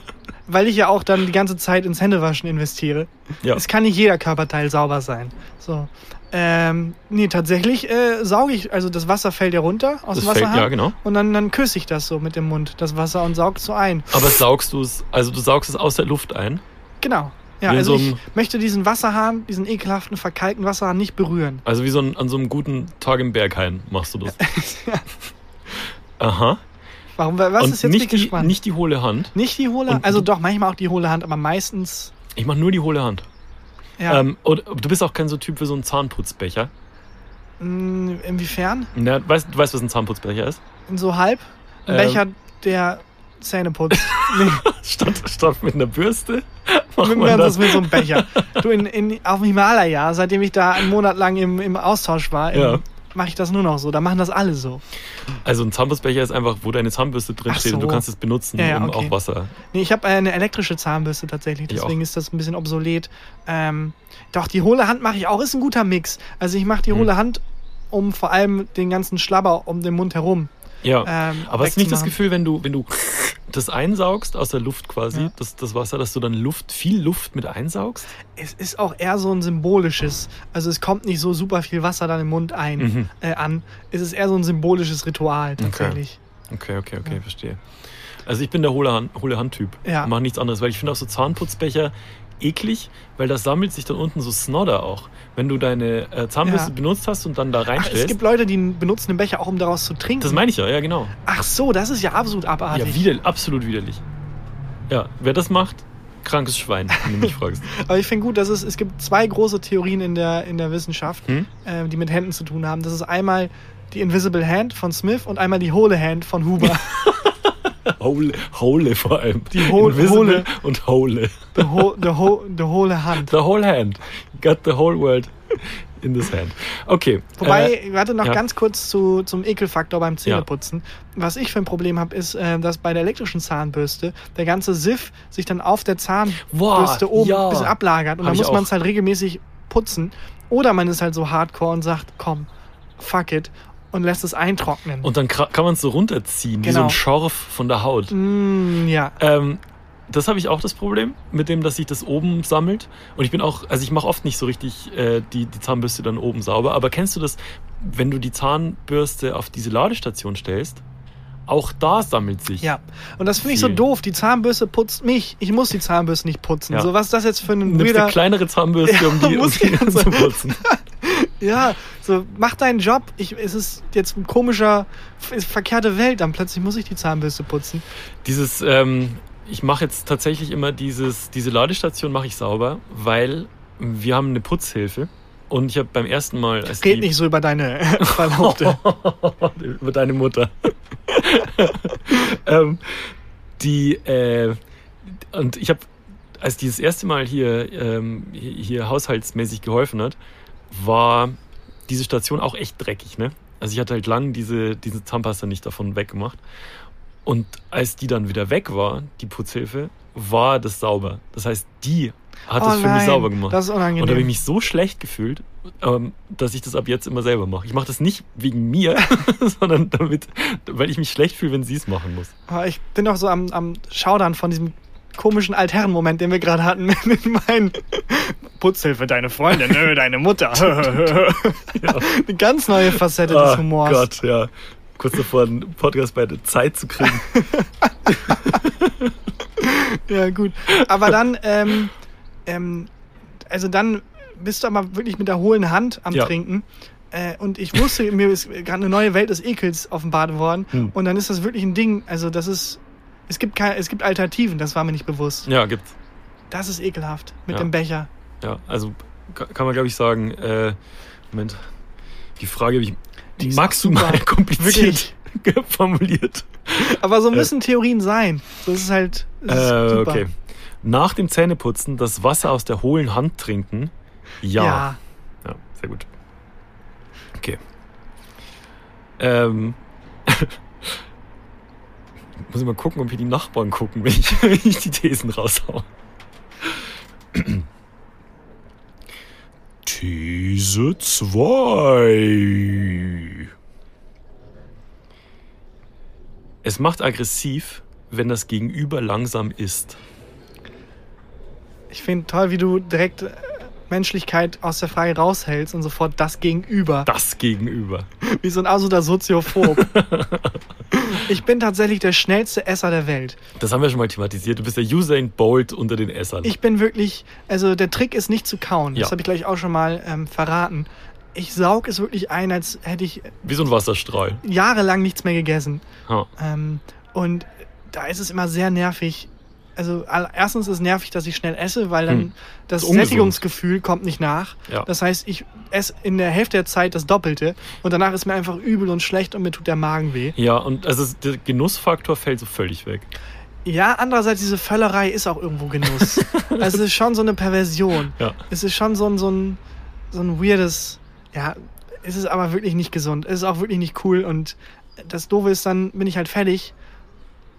Weil ich ja auch dann die ganze Zeit ins Händewaschen investiere. Ja. Es kann nicht jeder Körperteil sauber sein. So. Ähm, nee, tatsächlich äh, sauge ich, also das Wasser fällt ja runter aus Das dem fällt- Wasserhahn. ja, genau. Und dann, dann küsse ich das so mit dem Mund, das Wasser, und saug so ein. Aber saugst du es, also du saugst es aus der Luft ein? Genau. Ja, Wie also so ich möchte diesen Wasserhahn, diesen ekelhaften, verkalkten Wasserhahn nicht berühren. Also wie so ein, an so einem guten Tag im Berghain machst du das. Aha. Warum? Was Und ist jetzt nicht die, nicht die hohle Hand. Nicht die hohle Und Also doch, manchmal auch die hohle Hand, aber meistens. Ich mach nur die hohle Hand. Ja. Ähm, und du bist auch kein so Typ für so einen Zahnputzbecher. mh, inwiefern? Na, weißt, du weißt, was ein Zahnputzbecher ist? So halb? Ein Ähm. Becher, der Zähne putzt. nee, Statt, statt mit einer Bürste mit, man das das. mit so einem Becher. Du, in, in, auf dem Himalaya, seitdem ich da einen Monat lang im, im Austausch war, im- Ja. Mache ich das nur noch so. Da machen das alle so. Also ein Zahnputzbecher ist einfach, wo deine Zahnbürste drin Ach steht und du so. kannst es benutzen, Ja, ja, um okay. auch Wasser. Nee, ich habe eine elektrische Zahnbürste tatsächlich, Ich deswegen ist das ein bisschen obsolet. Ähm, doch, die hohle Hand mache ich auch, ist ein guter Mix. Also ich mache die Hm. hohle Hand, um vor allem den ganzen Schlabber um den Mund herum. Ja. Ähm, Aber hast du nicht das. Gefühl, wenn du, wenn du das einsaugst aus der Luft quasi, Ja. das, das Wasser, dass du dann Luft, viel Luft mit einsaugst? Es ist auch eher so ein symbolisches. Also es kommt nicht so super viel Wasser dann im Mund ein Mhm. äh, an. Es ist eher so ein symbolisches Ritual tatsächlich. Okay, okay, okay, Ja. verstehe. Also ich bin der hohle Hand, Hand-Typ. Ja. Mach nichts anderes, weil ich finde auch so Zahnputzbecher eklig, weil da sammelt sich dann unten so Snodder auch. Wenn du deine äh, Zahnbürste Ja. benutzt hast und dann da Ach, es reinstellst. gibt Leute, die benutzen den Becher auch, um daraus zu trinken. das meine ich ja, ja genau. Ach so, das ist ja absolut abartig. Ja, wider, absolut widerlich. Ja, wer das macht, krankes Schwein, wenn du mich fragst. Aber ich finde gut, dass es, es gibt zwei große Theorien in der, in der Wissenschaft, Hm? äh, die mit Händen zu tun haben. Das ist einmal die Invisible Hand von Smith und einmal die Hohle Hand von Huber. Hole, Hole vor allem. Die Ho- Invisible Hole. und Hole. The, ho the, ho the Hohle Hand. The whole hand. Got the whole world in this hand. Okay. Wobei, äh, warte noch ja. ganz kurz zu, zum Ekelfaktor beim Zähneputzen. Was ich für ein Problem habe, ist, äh, dass bei der elektrischen Zahnbürste der ganze Siff sich dann auf der Zahnbürste Boah, oben ja. ein bisschen ablagert und Hab dann muss man es halt regelmäßig putzen. Oder man ist halt so hardcore und sagt, komm, fuck it und lässt es eintrocknen. und dann kann man es so runterziehen, wie so Genau. ein Schorf von der Haut. Mm, ja, Ähm, das habe ich auch das Problem mit dem, dass sich das oben sammelt. Und ich bin auch, also ich mache oft nicht so richtig äh, die, die Zahnbürste dann oben sauber. Aber kennst du das, wenn du die Zahnbürste auf diese Ladestation stellst? Auch da sammelt sich. ja. Und das finde ich so doof. Die Zahnbürste putzt mich. Ich muss die Zahnbürste nicht putzen. Ja. So, was ist das jetzt für ein Nimmst weirder... eine kleinere Zahnbürste, Ja, um die, um die zu putzen. Ja, so, mach deinen Job. Ich, es ist jetzt ein komischer, f- verkehrte Welt. Dann plötzlich muss ich die Zahnbürste putzen. Dieses, ähm, ich mache jetzt tatsächlich immer dieses, diese Ladestation mache ich sauber, weil wir haben eine Putzhilfe. Und ich habe beim ersten Mal, als die, nicht so über deine Verlobte. über deine Mutter. ähm, die, äh, und ich habe, als die das erste Mal hier, ähm, hier, hier haushaltsmäßig geholfen hat, war diese Station auch echt dreckig, ne? Also ich hatte halt lang diese, diese Zahnpasta nicht davon weggemacht. Und als die dann wieder weg war, die Putzhilfe, war das sauber. Das heißt, die hat Oh es für mich sauber gemacht. Das ist unangenehm. Und da habe ich mich so schlecht gefühlt, ähm, dass ich das ab jetzt immer selber mache. Ich mache das nicht wegen mir, sondern damit, weil ich mich schlecht fühle, wenn sie es machen muss. Aber ich bin noch so am, am Schaudern von diesem komischen Altherren-Moment, den wir gerade hatten mit meinen Putzhilfe, deine Freundin, nö, deine Mutter. Eine ganz neue Facette des Ah, Humors. Gott, ja. Kurz davor, einen Podcast bei der Zeit zu kriegen. Ja, gut. Aber dann, ähm, ähm, also dann bist du aber wirklich mit der hohlen Hand am Ja. Trinken. Äh, und ich wusste, mir ist gerade eine neue Welt des Ekels offenbart worden. Hm. Und dann ist das wirklich ein Ding. Also, das ist. Es gibt, keine, es gibt Alternativen, das war mir nicht bewusst. Ja, gibt's. Das ist ekelhaft mit Ja. dem Becher. Ja, also ka- kann man, glaube ich, sagen, äh, Moment, die Frage habe ich Die maximal kompliziert formuliert. Aber so müssen Theorien sein. So ist es halt. Das ist Äh, super. okay. Nach dem Zähneputzen das Wasser aus der hohlen Hand trinken? Ja. ja. Ja, sehr gut. Okay. Ähm. Muss ich mal gucken, ob hier die Nachbarn gucken, wenn ich, wenn ich die Thesen raushau. These 2. Es macht aggressiv, wenn das Gegenüber langsam ist. Ich finde toll, wie du direkt äh, Menschlichkeit aus der Frage raushältst und sofort das Gegenüber. Das Gegenüber. Wie so ein absoluter Soziophob. ich bin tatsächlich der schnellste Esser der Welt. Das haben wir schon mal thematisiert. Du bist der Usain Bolt unter den Essern. Ich bin wirklich, also der Trick ist nicht zu kauen. Das Ja. habe ich gleich auch schon mal ähm, verraten. Ich saug es wirklich ein, als hätte ich Wie so ein Wasserstrahl. jahrelang nichts mehr gegessen. Ähm, und da ist es immer sehr nervig. Also erstens ist es nervig, dass ich schnell esse, weil dann Hm. das ungesund. Sättigungsgefühl kommt nicht nach. Ja. Das heißt, ich esse in der Hälfte der Zeit das Doppelte und danach ist mir einfach übel und schlecht und mir tut der Magen weh. Ja, und also der Genussfaktor fällt so völlig weg. Ja, andererseits, diese Völlerei ist auch irgendwo Genuss. also es ist schon so eine Perversion. Ja. Es ist schon so ein, so ein, so ein weirdes, ja, es ist aber wirklich nicht gesund. Es ist auch wirklich nicht cool und das Doofe ist, dann bin ich halt fertig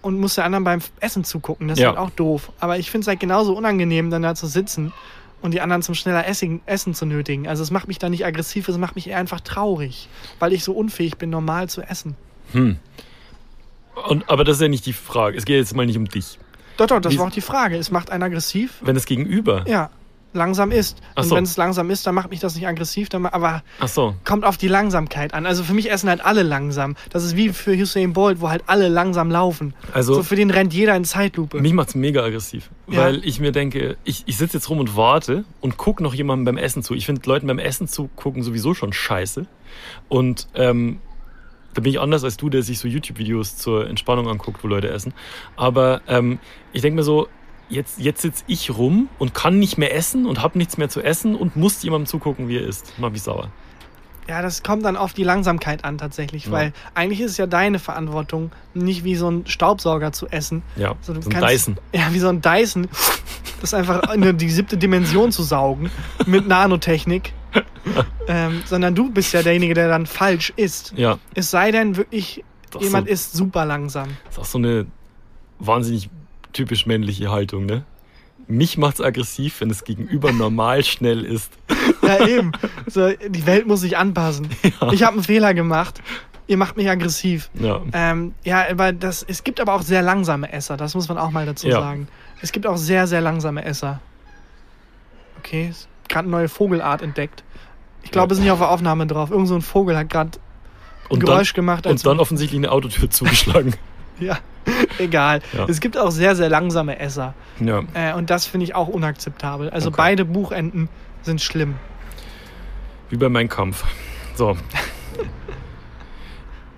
und muss der anderen beim Essen zugucken. Das ist Ja. halt auch doof. Aber ich finde es halt genauso unangenehm, dann da zu sitzen und die anderen zum schneller Essen, Essen zu nötigen. Also es macht mich da nicht aggressiv, es macht mich eher einfach traurig, weil ich so unfähig bin, normal zu essen. Hm. Und, aber das ist ja nicht die Frage. Es geht jetzt mal nicht um dich. Doch, doch, das Wie- war auch die Frage. Es macht einen aggressiv, Wenn das Gegenüber. Ja, langsam ist. Ach Und so. wenn es langsam ist, dann macht mich das nicht aggressiv, dann, aber so. kommt auf die Langsamkeit an. Also für mich essen halt alle langsam. Das ist wie für Usain Bolt, wo halt alle langsam laufen. Also so für den rennt jeder in Zeitlupe. mich macht's mega aggressiv. Ja. Weil ich mir denke, ich, ich sitze jetzt rum und warte und gucke noch jemandem beim Essen zu. Ich finde Leuten beim Essen zugucken sowieso schon scheiße. Und ähm, da bin ich anders als du, der sich so YouTube-Videos zur Entspannung anguckt, wo Leute essen. Aber ähm, ich denke mir so, jetzt, jetzt sitze ich rum und kann nicht mehr essen und habe nichts mehr zu essen und muss jemandem zugucken, wie er isst. Mach mich sauer. Ja, das kommt dann auf die Langsamkeit an tatsächlich, Ja. weil eigentlich ist es ja deine Verantwortung, nicht wie so ein Staubsauger zu essen. Ja, So, so ein Dyson. Ja, wie so ein Dyson. Das einfach in die siebte Dimension zu saugen mit Nanotechnik. ähm, sondern du bist ja derjenige, der dann falsch isst. Ja, Es sei denn, wirklich, Doch jemand so. ist super langsam. ist auch so eine wahnsinnig typisch männliche Haltung, ne? Mich macht's aggressiv, wenn es gegenüber normal schnell ist. Ja, eben. So, die Welt muss sich anpassen. Ich habe einen Fehler gemacht. Ihr macht mich aggressiv. Ja. Ähm, ja, aber das, es gibt aber auch sehr langsame Esser, das muss man auch mal dazu Ja. sagen. Es gibt auch sehr, sehr langsame Esser. Okay, gerade eine neue Vogelart entdeckt. Ich glaube, wir sind hier auf der Aufnahme drauf. Irgend so ein Vogel hat gerade ein Geräusch dann, gemacht. Und dann offensichtlich eine Autotür zugeschlagen. ja, egal. Ja. Es gibt auch sehr, sehr langsame Esser. ja. Äh, und das finde ich auch unakzeptabel. Also Okay. beide Buchenden sind schlimm. Wie bei Mein Kampf. So.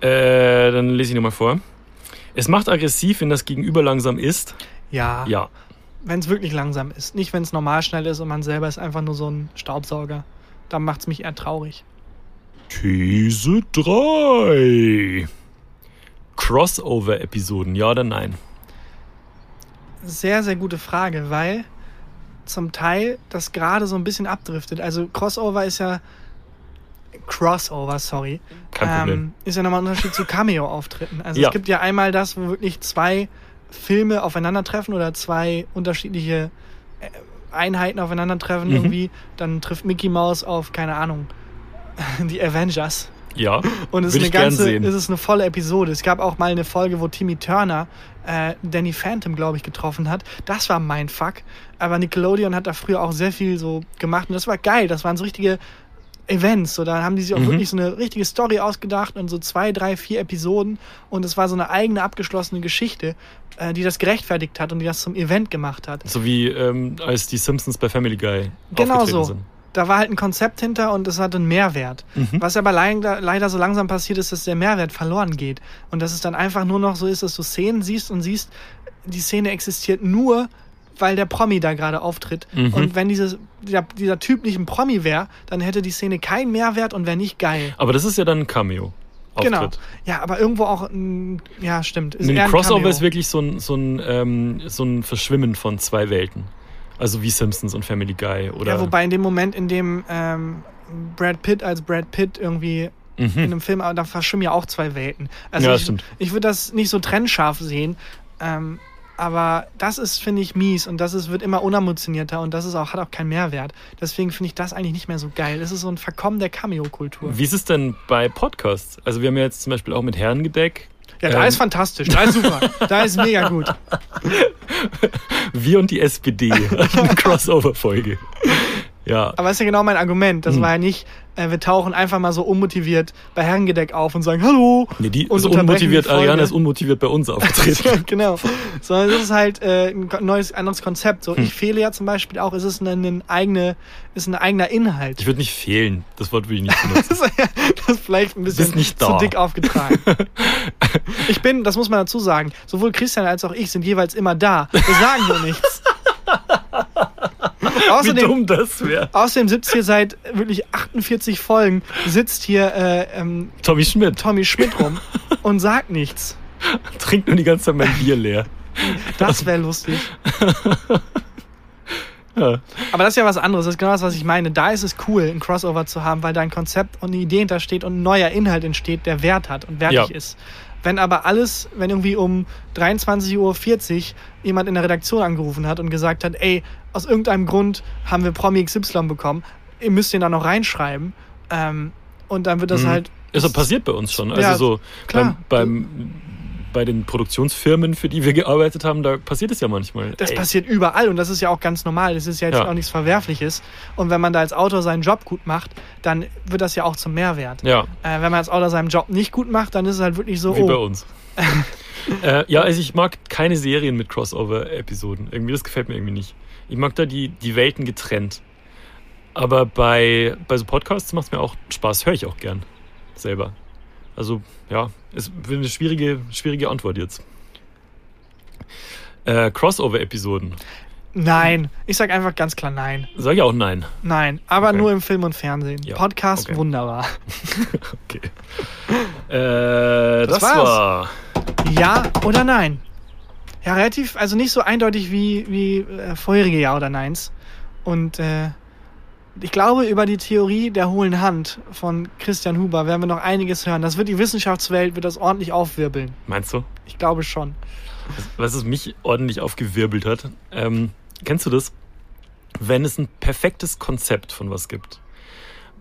äh, dann lese ich nochmal vor. Es macht aggressiv, wenn das Gegenüber langsam ist. Ja, Ja. wenn es wirklich langsam ist. Nicht, wenn es normal schnell ist und man selber ist einfach nur so ein Staubsauger. Dann macht es mich eher traurig. These 3. Crossover-Episoden, ja oder nein? Sehr, sehr gute Frage, weil zum Teil das gerade so ein bisschen abdriftet. Also Crossover ist ja Crossover, sorry. Kein Problem. Ähm, ist ja nochmal ein Unterschied zu Cameo-Auftritten. Also Ja. es gibt ja einmal das, wo wirklich zwei Filme aufeinandertreffen oder zwei unterschiedliche äh, Einheiten aufeinandertreffen Mhm. irgendwie. Dann trifft Mickey Mouse auf, keine Ahnung, die Avengers. Ja. Und es ist eine ganze, es ist eine volle Episode. Es gab auch mal eine Folge, wo Timmy Turner äh, Danny Phantom, glaube ich, getroffen hat. Das war mein Fuck. Aber Nickelodeon hat da früher auch sehr viel so gemacht und das war geil. Das waren so richtige Events. So, da haben die sich auch Mhm. wirklich so eine richtige Story ausgedacht und so zwei, drei, vier Episoden. Und es war so eine eigene abgeschlossene Geschichte, äh, die das gerechtfertigt hat und die das zum Event gemacht hat. So wie ähm, als die Simpsons bei Family Guy Genau so. sind. Da war halt ein Konzept hinter und es hatte einen Mehrwert. Mhm. Was aber leider, leider so langsam passiert ist, dass der Mehrwert verloren geht. Und dass es dann einfach nur noch so ist, dass du Szenen siehst und siehst, die Szene existiert nur, weil der Promi da gerade auftritt. Mhm. Und wenn dieses, dieser, dieser Typ nicht ein Promi wäre, dann hätte die Szene keinen Mehrwert und wäre nicht geil. Aber das ist ja dann ein Cameo. Genau. Ja, aber irgendwo auch, ein, ja, stimmt. Ist Ein ein Crossover Cameo. ist wirklich so ein, so, ein, ähm, so ein Verschwimmen von zwei Welten. Also wie Simpsons und Family Guy. Oder, Ja, wobei in dem Moment, in dem ähm, Brad Pitt als Brad Pitt irgendwie in mhm. einem Film, aber da verschwimmen ja auch zwei Welten. Also Ja, ich, stimmt. ich würde das nicht so trennscharf sehen, ähm, aber das ist, finde ich, mies und das ist, wird immer unemotionierter und das ist auch, hat auch keinen Mehrwert. Deswegen finde ich das eigentlich nicht mehr so geil. Das ist so ein Verkommen der Cameo-Kultur. Wie ist es denn bei Podcasts? Also wir haben ja jetzt zum Beispiel auch mit Herrengedeck. Ja, da ähm, ist fantastisch, da ist super, da ist mega gut. Wir und die SPD. Eine Crossover-Folge. Ja. Aber das ist ja genau mein Argument. Das Hm. war ja nicht, äh, wir tauchen einfach mal so unmotiviert bei Herrengedeck auf und sagen Hallo. Nee, die und ist unmotiviert, die. Ariana ist unmotiviert bei uns aufgetreten. Genau. Sondern es ist halt äh, ein neues, anderes Konzept. Hm. So, ich fehle ja zum Beispiel auch, es ist ein, ein, eigene, ist ein eigener Inhalt. Ich würde nicht fehlen. Das Wort würde ich nicht benutzen. Das ist, ja- das ist vielleicht ein bisschen nicht zu dick aufgetragen. ich bin, das muss man dazu sagen, sowohl Christian als auch ich sind jeweils immer da. Wir sagen nur nichts. Wie außerdem, dumm das wäre. außerdem sitzt hier seit wirklich 48 Folgen, sitzt hier äh, ähm, Tommy Schmidt Tommy Schmidt rum und sagt nichts. trinkt nur die ganze Zeit mein Bier leer. Das wäre lustig. Ja. Aber das ist ja was anderes. Das ist genau das, was ich meine. Da ist es cool, ein Crossover zu haben, weil da ein Konzept und eine Idee hintersteht und ein neuer Inhalt entsteht, der Wert hat und wertig Ja. ist. Wenn aber alles, wenn irgendwie um 23.40 Uhr jemand in der Redaktion angerufen hat und gesagt hat, ey, aus irgendeinem Grund haben wir Promi XY bekommen, ihr müsst den da noch reinschreiben. Ähm, und dann wird das Mhm. halt. Ist so passiert bei uns schon. Also Ja, so klar. beim, beim bei den Produktionsfirmen, für die wir gearbeitet haben, da passiert es ja manchmal. Das Ey, passiert überall und das ist ja auch ganz normal. Das ist ja jetzt Ja. auch nichts Verwerfliches. Und wenn man da als Autor seinen Job gut macht, dann wird das ja auch zum Mehrwert. Ja, Äh, wenn man als Autor seinen Job nicht gut macht, dann ist es halt wirklich so, wie bei oh, uns. äh, ja, also ich mag keine Serien mit Crossover-Episoden. Irgendwie, das gefällt mir irgendwie nicht. Ich mag da die, die Welten getrennt. Aber bei, bei so Podcasts macht es mir auch Spaß. Höre ich auch gern selber. Also, ja, ist eine schwierige, schwierige Antwort jetzt. Äh, Crossover-Episoden. Nein. Ich sag einfach ganz klar nein. Sag ich auch nein. Nein. Aber Okay. nur im Film und Fernsehen. Ja, Podcast okay. wunderbar. Okay. Äh, das, Das war's. war. Ja oder nein? Ja, relativ, also nicht so eindeutig wie, wie äh, vorherige Ja oder Neins. Und äh, ich glaube, über die Theorie der hohlen Hand von Christian Huber werden wir noch einiges hören. Das wird die Wissenschaftswelt, wird das ordentlich aufwirbeln. Meinst du? Ich glaube schon. Was es mich ordentlich aufgewirbelt hat. Ähm, kennst du das? Wenn es ein perfektes Konzept von was gibt.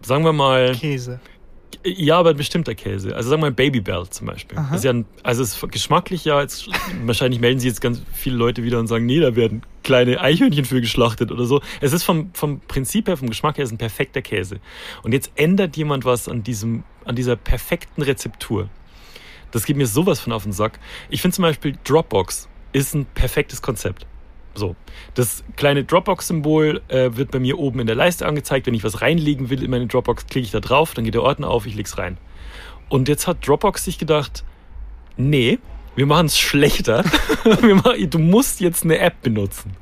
Sagen wir mal, Käse. Ja, aber ein bestimmter Käse. Also sagen wir mal Babybel zum Beispiel. Aha. Ist ja ein, also es ist geschmacklich ja, jetzt, wahrscheinlich melden sich jetzt ganz viele Leute wieder und sagen, nee, da werden kleine Eichhörnchen für geschlachtet oder so. Es ist vom, vom Prinzip her, vom Geschmack her, ist ein perfekter Käse. Und jetzt ändert jemand was an diesem, an dieser perfekten Rezeptur. Das geht mir sowas von auf den Sack. Ich finde zum Beispiel Dropbox ist ein perfektes Konzept. So, das kleine Dropbox-Symbol äh, wird bei mir oben in der Leiste angezeigt. Wenn ich was reinlegen will in meine Dropbox, klicke ich da drauf, dann geht der Ordner auf, ich leg's rein. Und jetzt hat Dropbox sich gedacht, nee, wir machen es schlechter. machen, du musst jetzt eine App benutzen.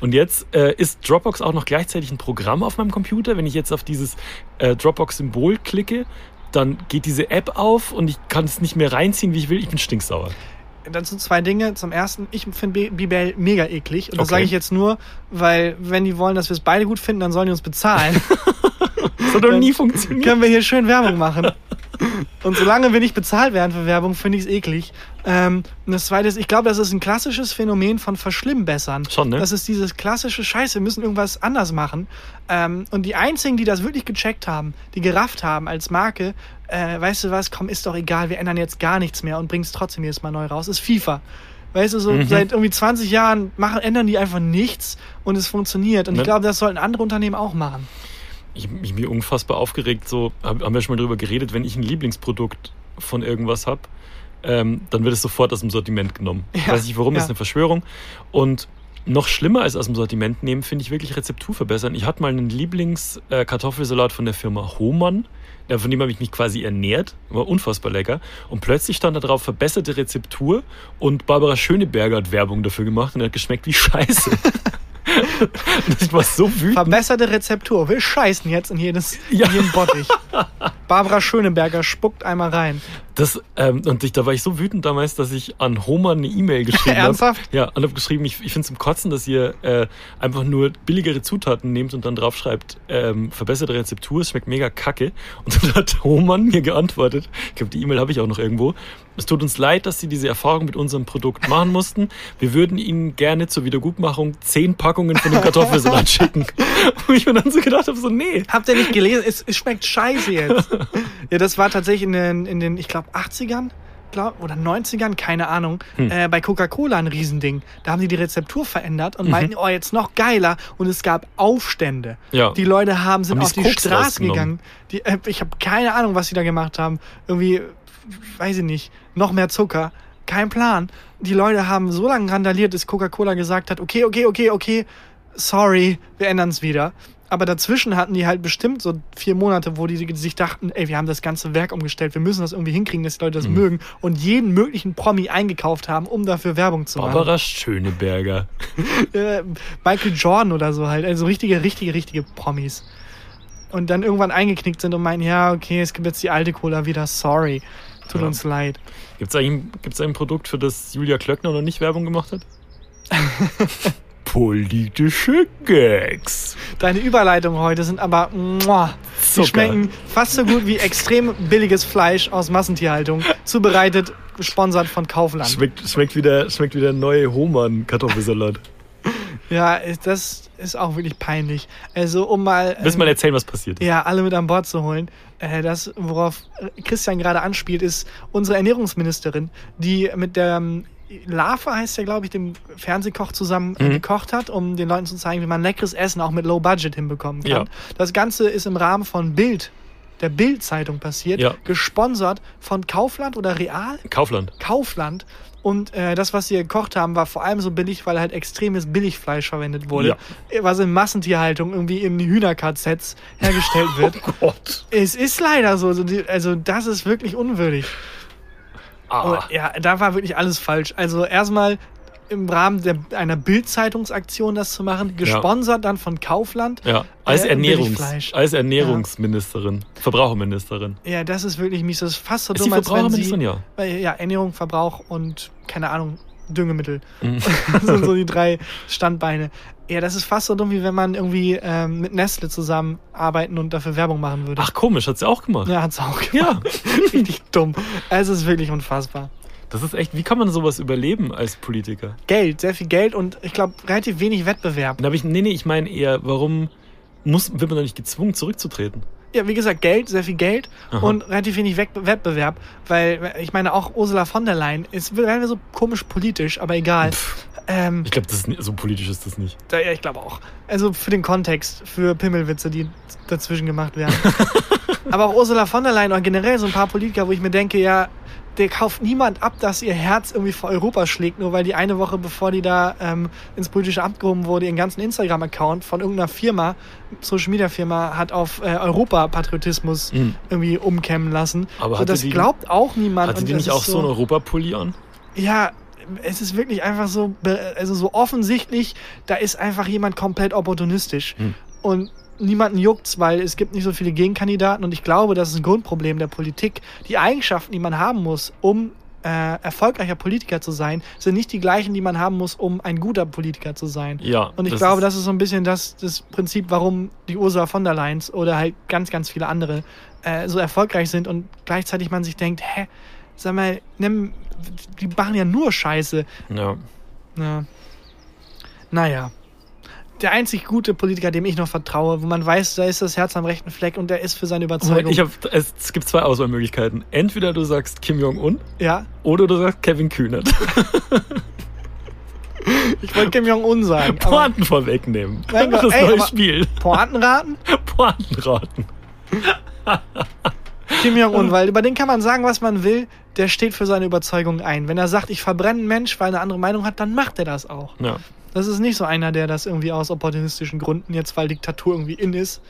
Und jetzt äh, ist Dropbox auch noch gleichzeitig ein Programm auf meinem Computer. Wenn ich jetzt auf dieses äh, Dropbox-Symbol klicke, dann geht diese App auf und ich kann es nicht mehr reinziehen, wie ich will. Ich bin stinksauer. Dazu zwei Dinge. Zum ersten, ich finde Bibel mega eklig. Und das Okay. sage ich jetzt nur, weil wenn die wollen, dass wir es beide gut finden, dann sollen die uns bezahlen. Das hat doch nie funktioniert. können wir hier schön Werbung machen. Und solange wir nicht bezahlt werden für Werbung, finde ich es eklig. Ähm, und das Zweite ist, ich glaube, das ist ein klassisches Phänomen von Verschlimmbessern. Schon, ne? Das ist dieses klassische Scheiße, wir müssen irgendwas anders machen. Ähm, und die einzigen, die das wirklich gecheckt haben, die gerafft haben als Marke, äh, weißt du was, komm, ist doch egal, wir ändern jetzt gar nichts mehr und bringen es trotzdem jedes Mal neu raus, ist FIFA. Weißt du, so Mhm. seit irgendwie 20 Jahren machen, ändern die einfach nichts und es funktioniert. Und ich Ne? glaube, das sollten andere Unternehmen auch machen. Ich, ich bin unfassbar aufgeregt. So hab- haben wir schon mal drüber geredet. Wenn ich ein Lieblingsprodukt von irgendwas habe, ähm, dann wird es sofort aus dem Sortiment genommen. ich Ja, weiß nicht warum, das ja. ist eine Verschwörung. Und noch schlimmer als aus dem Sortiment nehmen, finde ich wirklich Rezeptur verbessern. Ich hatte mal einen Lieblings-Kartoffelsalat von der Firma Hohmann. Ja, von dem habe ich mich quasi ernährt. War unfassbar lecker. Und plötzlich stand da drauf verbesserte Rezeptur und Barbara Schöneberger hat Werbung dafür gemacht und er hat geschmeckt wie Scheiße. ich war so wütend. Verbesserte Rezeptur. Wir scheißen jetzt in jedes Ja. in jeden Bottich. Barbara Schöneberger spuckt einmal rein. Das, ähm, und ich, da war ich so wütend damals, dass ich an Homer eine E-Mail geschrieben habe. Ernsthaft? Ja, und habe geschrieben, ich, ich finde es zum Kotzen, dass ihr äh, einfach nur billigere Zutaten nehmt und dann draufschreibt, ähm, verbesserte Rezeptur, es schmeckt mega kacke. Und dann hat Hohmann mir geantwortet, ich glaube, die E-Mail habe ich auch noch irgendwo, es tut uns leid, dass Sie diese Erfahrung mit unserem Produkt machen mussten. Wir würden Ihnen gerne zur Wiedergutmachung zehn Packungen von dem Kartoffelsalat schicken. Und ich mir dann so gedacht habe, so, nee. Habt ihr nicht gelesen? Es, es schmeckt scheiße jetzt. ja, das war tatsächlich in den, in den ich glaube, 80ern glaub, oder 90ern, keine Ahnung, Hm. äh, bei Coca-Cola ein Riesending. Da haben sie die Rezeptur verändert Mhm. und meinten, oh, jetzt noch geiler. Und es gab Aufstände. Ja. Die Leute haben, sind Haben auf die Koks Straße rausgenommen? gegangen. Die, äh, ich habe keine Ahnung, was sie da gemacht haben. Irgendwie, weiß ich nicht, noch mehr Zucker. Kein Plan. Die Leute haben so lange randaliert, bis Coca-Cola gesagt hat, okay, okay, okay, okay, sorry, wir ändern es wieder. Aber dazwischen hatten die halt bestimmt so vier Monate, wo die sich dachten, ey, wir haben das ganze Werk umgestellt, wir müssen das irgendwie hinkriegen, dass die Leute Mhm. das mögen und jeden möglichen Promi eingekauft haben, um dafür Werbung zu machen. Barbara Schöneberger. Äh, Michael Jordan oder so halt, also richtige, richtige, richtige Promis. Und dann irgendwann eingeknickt sind und meinen, ja, okay, es gibt jetzt die alte Cola wieder, sorry, tut Ja. uns leid. Gibt es gibt's ein Produkt, für das Julia Klöckner noch nicht Werbung gemacht hat? Politische Gags. Deine Überleitungen heute sind aber, muah, sie Zucker. schmecken fast so gut wie extrem billiges Fleisch aus Massentierhaltung, zubereitet, gesponsert von Kaufland. Schmeckt, schmeckt, wieder, schmeckt wieder neue Hohmann-Kartoffelsalat. Ja, das ist auch wirklich peinlich. Also, um mal. Willst du mal erzählen, was passiert ist? ja, alle mit an Bord zu holen. Äh, das, worauf Christian gerade anspielt, ist unsere Ernährungsministerin, die mit der ähm, Lava, heißt ja, glaube ich, dem Fernsehkoch zusammen äh, Mhm. gekocht hat, um den Leuten zu zeigen, wie man leckeres Essen auch mit Low Budget hinbekommen kann. Ja. Das Ganze ist im Rahmen von Bild, der Bild-Zeitung passiert, Ja. gesponsert von Kaufland oder Real? Kaufland. Kaufland. Und äh, das, was sie gekocht haben, war vor allem so billig, weil halt extremes Billigfleisch verwendet wurde. Was in Massentierhaltung irgendwie in Hühner-KZs hergestellt wird. Oh Gott. Es ist leider so. die- Also, das ist wirklich unwürdig. Ah. Ja, da war wirklich alles falsch. Also, erstmal im Rahmen der, einer Bild-Zeitungsaktion das zu machen, gesponsert dann von Kaufland. Ja, als, Äh, Ernährungs, als Ernährungsministerin, Verbraucherministerin. Ja, das ist wirklich mies. Das ist fast so Ist dumm, als wenn Verbraucherministerin, sie... ja. Weil, ja, Ernährung, Verbrauch und, keine Ahnung, Düngemittel. Mhm. Das sind so die drei Standbeine. Ja, das ist fast so dumm, wie wenn man irgendwie ähm, mit Nestle zusammenarbeiten und dafür Werbung machen würde. Ach komisch, hat sie auch gemacht. Ja, hat's auch Ja. gemacht. Richtig dumm. Es ist wirklich unfassbar. Das ist echt, wie kann man sowas überleben als Politiker? Geld, sehr viel Geld und ich glaube relativ wenig Wettbewerb. Da ich, nee, nee, ich meine eher, warum muss, wird man da nicht gezwungen, zurückzutreten? Ja, wie gesagt, Geld, sehr viel Geld Aha. und relativ wenig Wettbewerb, weil ich meine auch Ursula von der Leyen ist werden wir so komisch politisch, aber egal. Ähm, Ich glaube, so politisch ist das nicht. da, ja, ich glaube auch. Also für den Kontext, für Pimmelwitze, die dazwischen gemacht werden. aber auch Ursula von der Leyen und generell so ein paar Politiker, wo ich mir denke, ja, der kauft niemand ab, dass ihr Herz irgendwie für Europa schlägt, nur weil die eine Woche bevor die da ähm, ins politische Amt gehoben wurde, ihren ganzen Instagram-Account von irgendeiner Firma, Social Media Firma, hat auf äh, Europa-Patriotismus Mhm. irgendwie umkämmen lassen. Aber so, das die- glaubt auch niemand. Hatte und die nicht auch ist so ein Europapulli an? ja, es ist wirklich einfach so, also so offensichtlich, da ist einfach jemand komplett opportunistisch. Hm. Und niemanden juckt's, weil es gibt nicht so viele Gegenkandidaten und ich glaube, das ist ein Grundproblem der Politik. Die Eigenschaften, die man haben muss, um äh, erfolgreicher Politiker zu sein, sind nicht die gleichen, die man haben muss, um ein guter Politiker zu sein. Ja. Und ich das glaube, das ist so ein bisschen das, das Prinzip, warum die Ursula von der Leyen oder halt ganz, ganz viele andere äh, so erfolgreich sind und gleichzeitig man sich denkt, hä, sag mal, nimm, die machen ja nur Scheiße. Ja. Ja. Naja. Der einzig gute Politiker, dem ich noch vertraue, wo man weiß, da ist das Herz am rechten Fleck und der ist für seine Überzeugung. Ich hab, es, gibt zwei Auswahlmöglichkeiten. Entweder du sagst Kim Jong-un ja, oder du sagst Kevin Kühnert. ich wollte Kim Jong-un sagen. Pointen vorwegnehmen. Mein Gott, das ey, neue Spiel. Pointenraten? Pointenraten. Kim Jong-un, weil über den kann man sagen, was man will, der steht für seine Überzeugung ein. Wenn er sagt, ich verbrenne einen Mensch, weil er eine andere Meinung hat, dann macht er das auch. Ja. Das ist nicht so einer, der das irgendwie aus opportunistischen Gründen, jetzt weil Diktatur irgendwie in ist,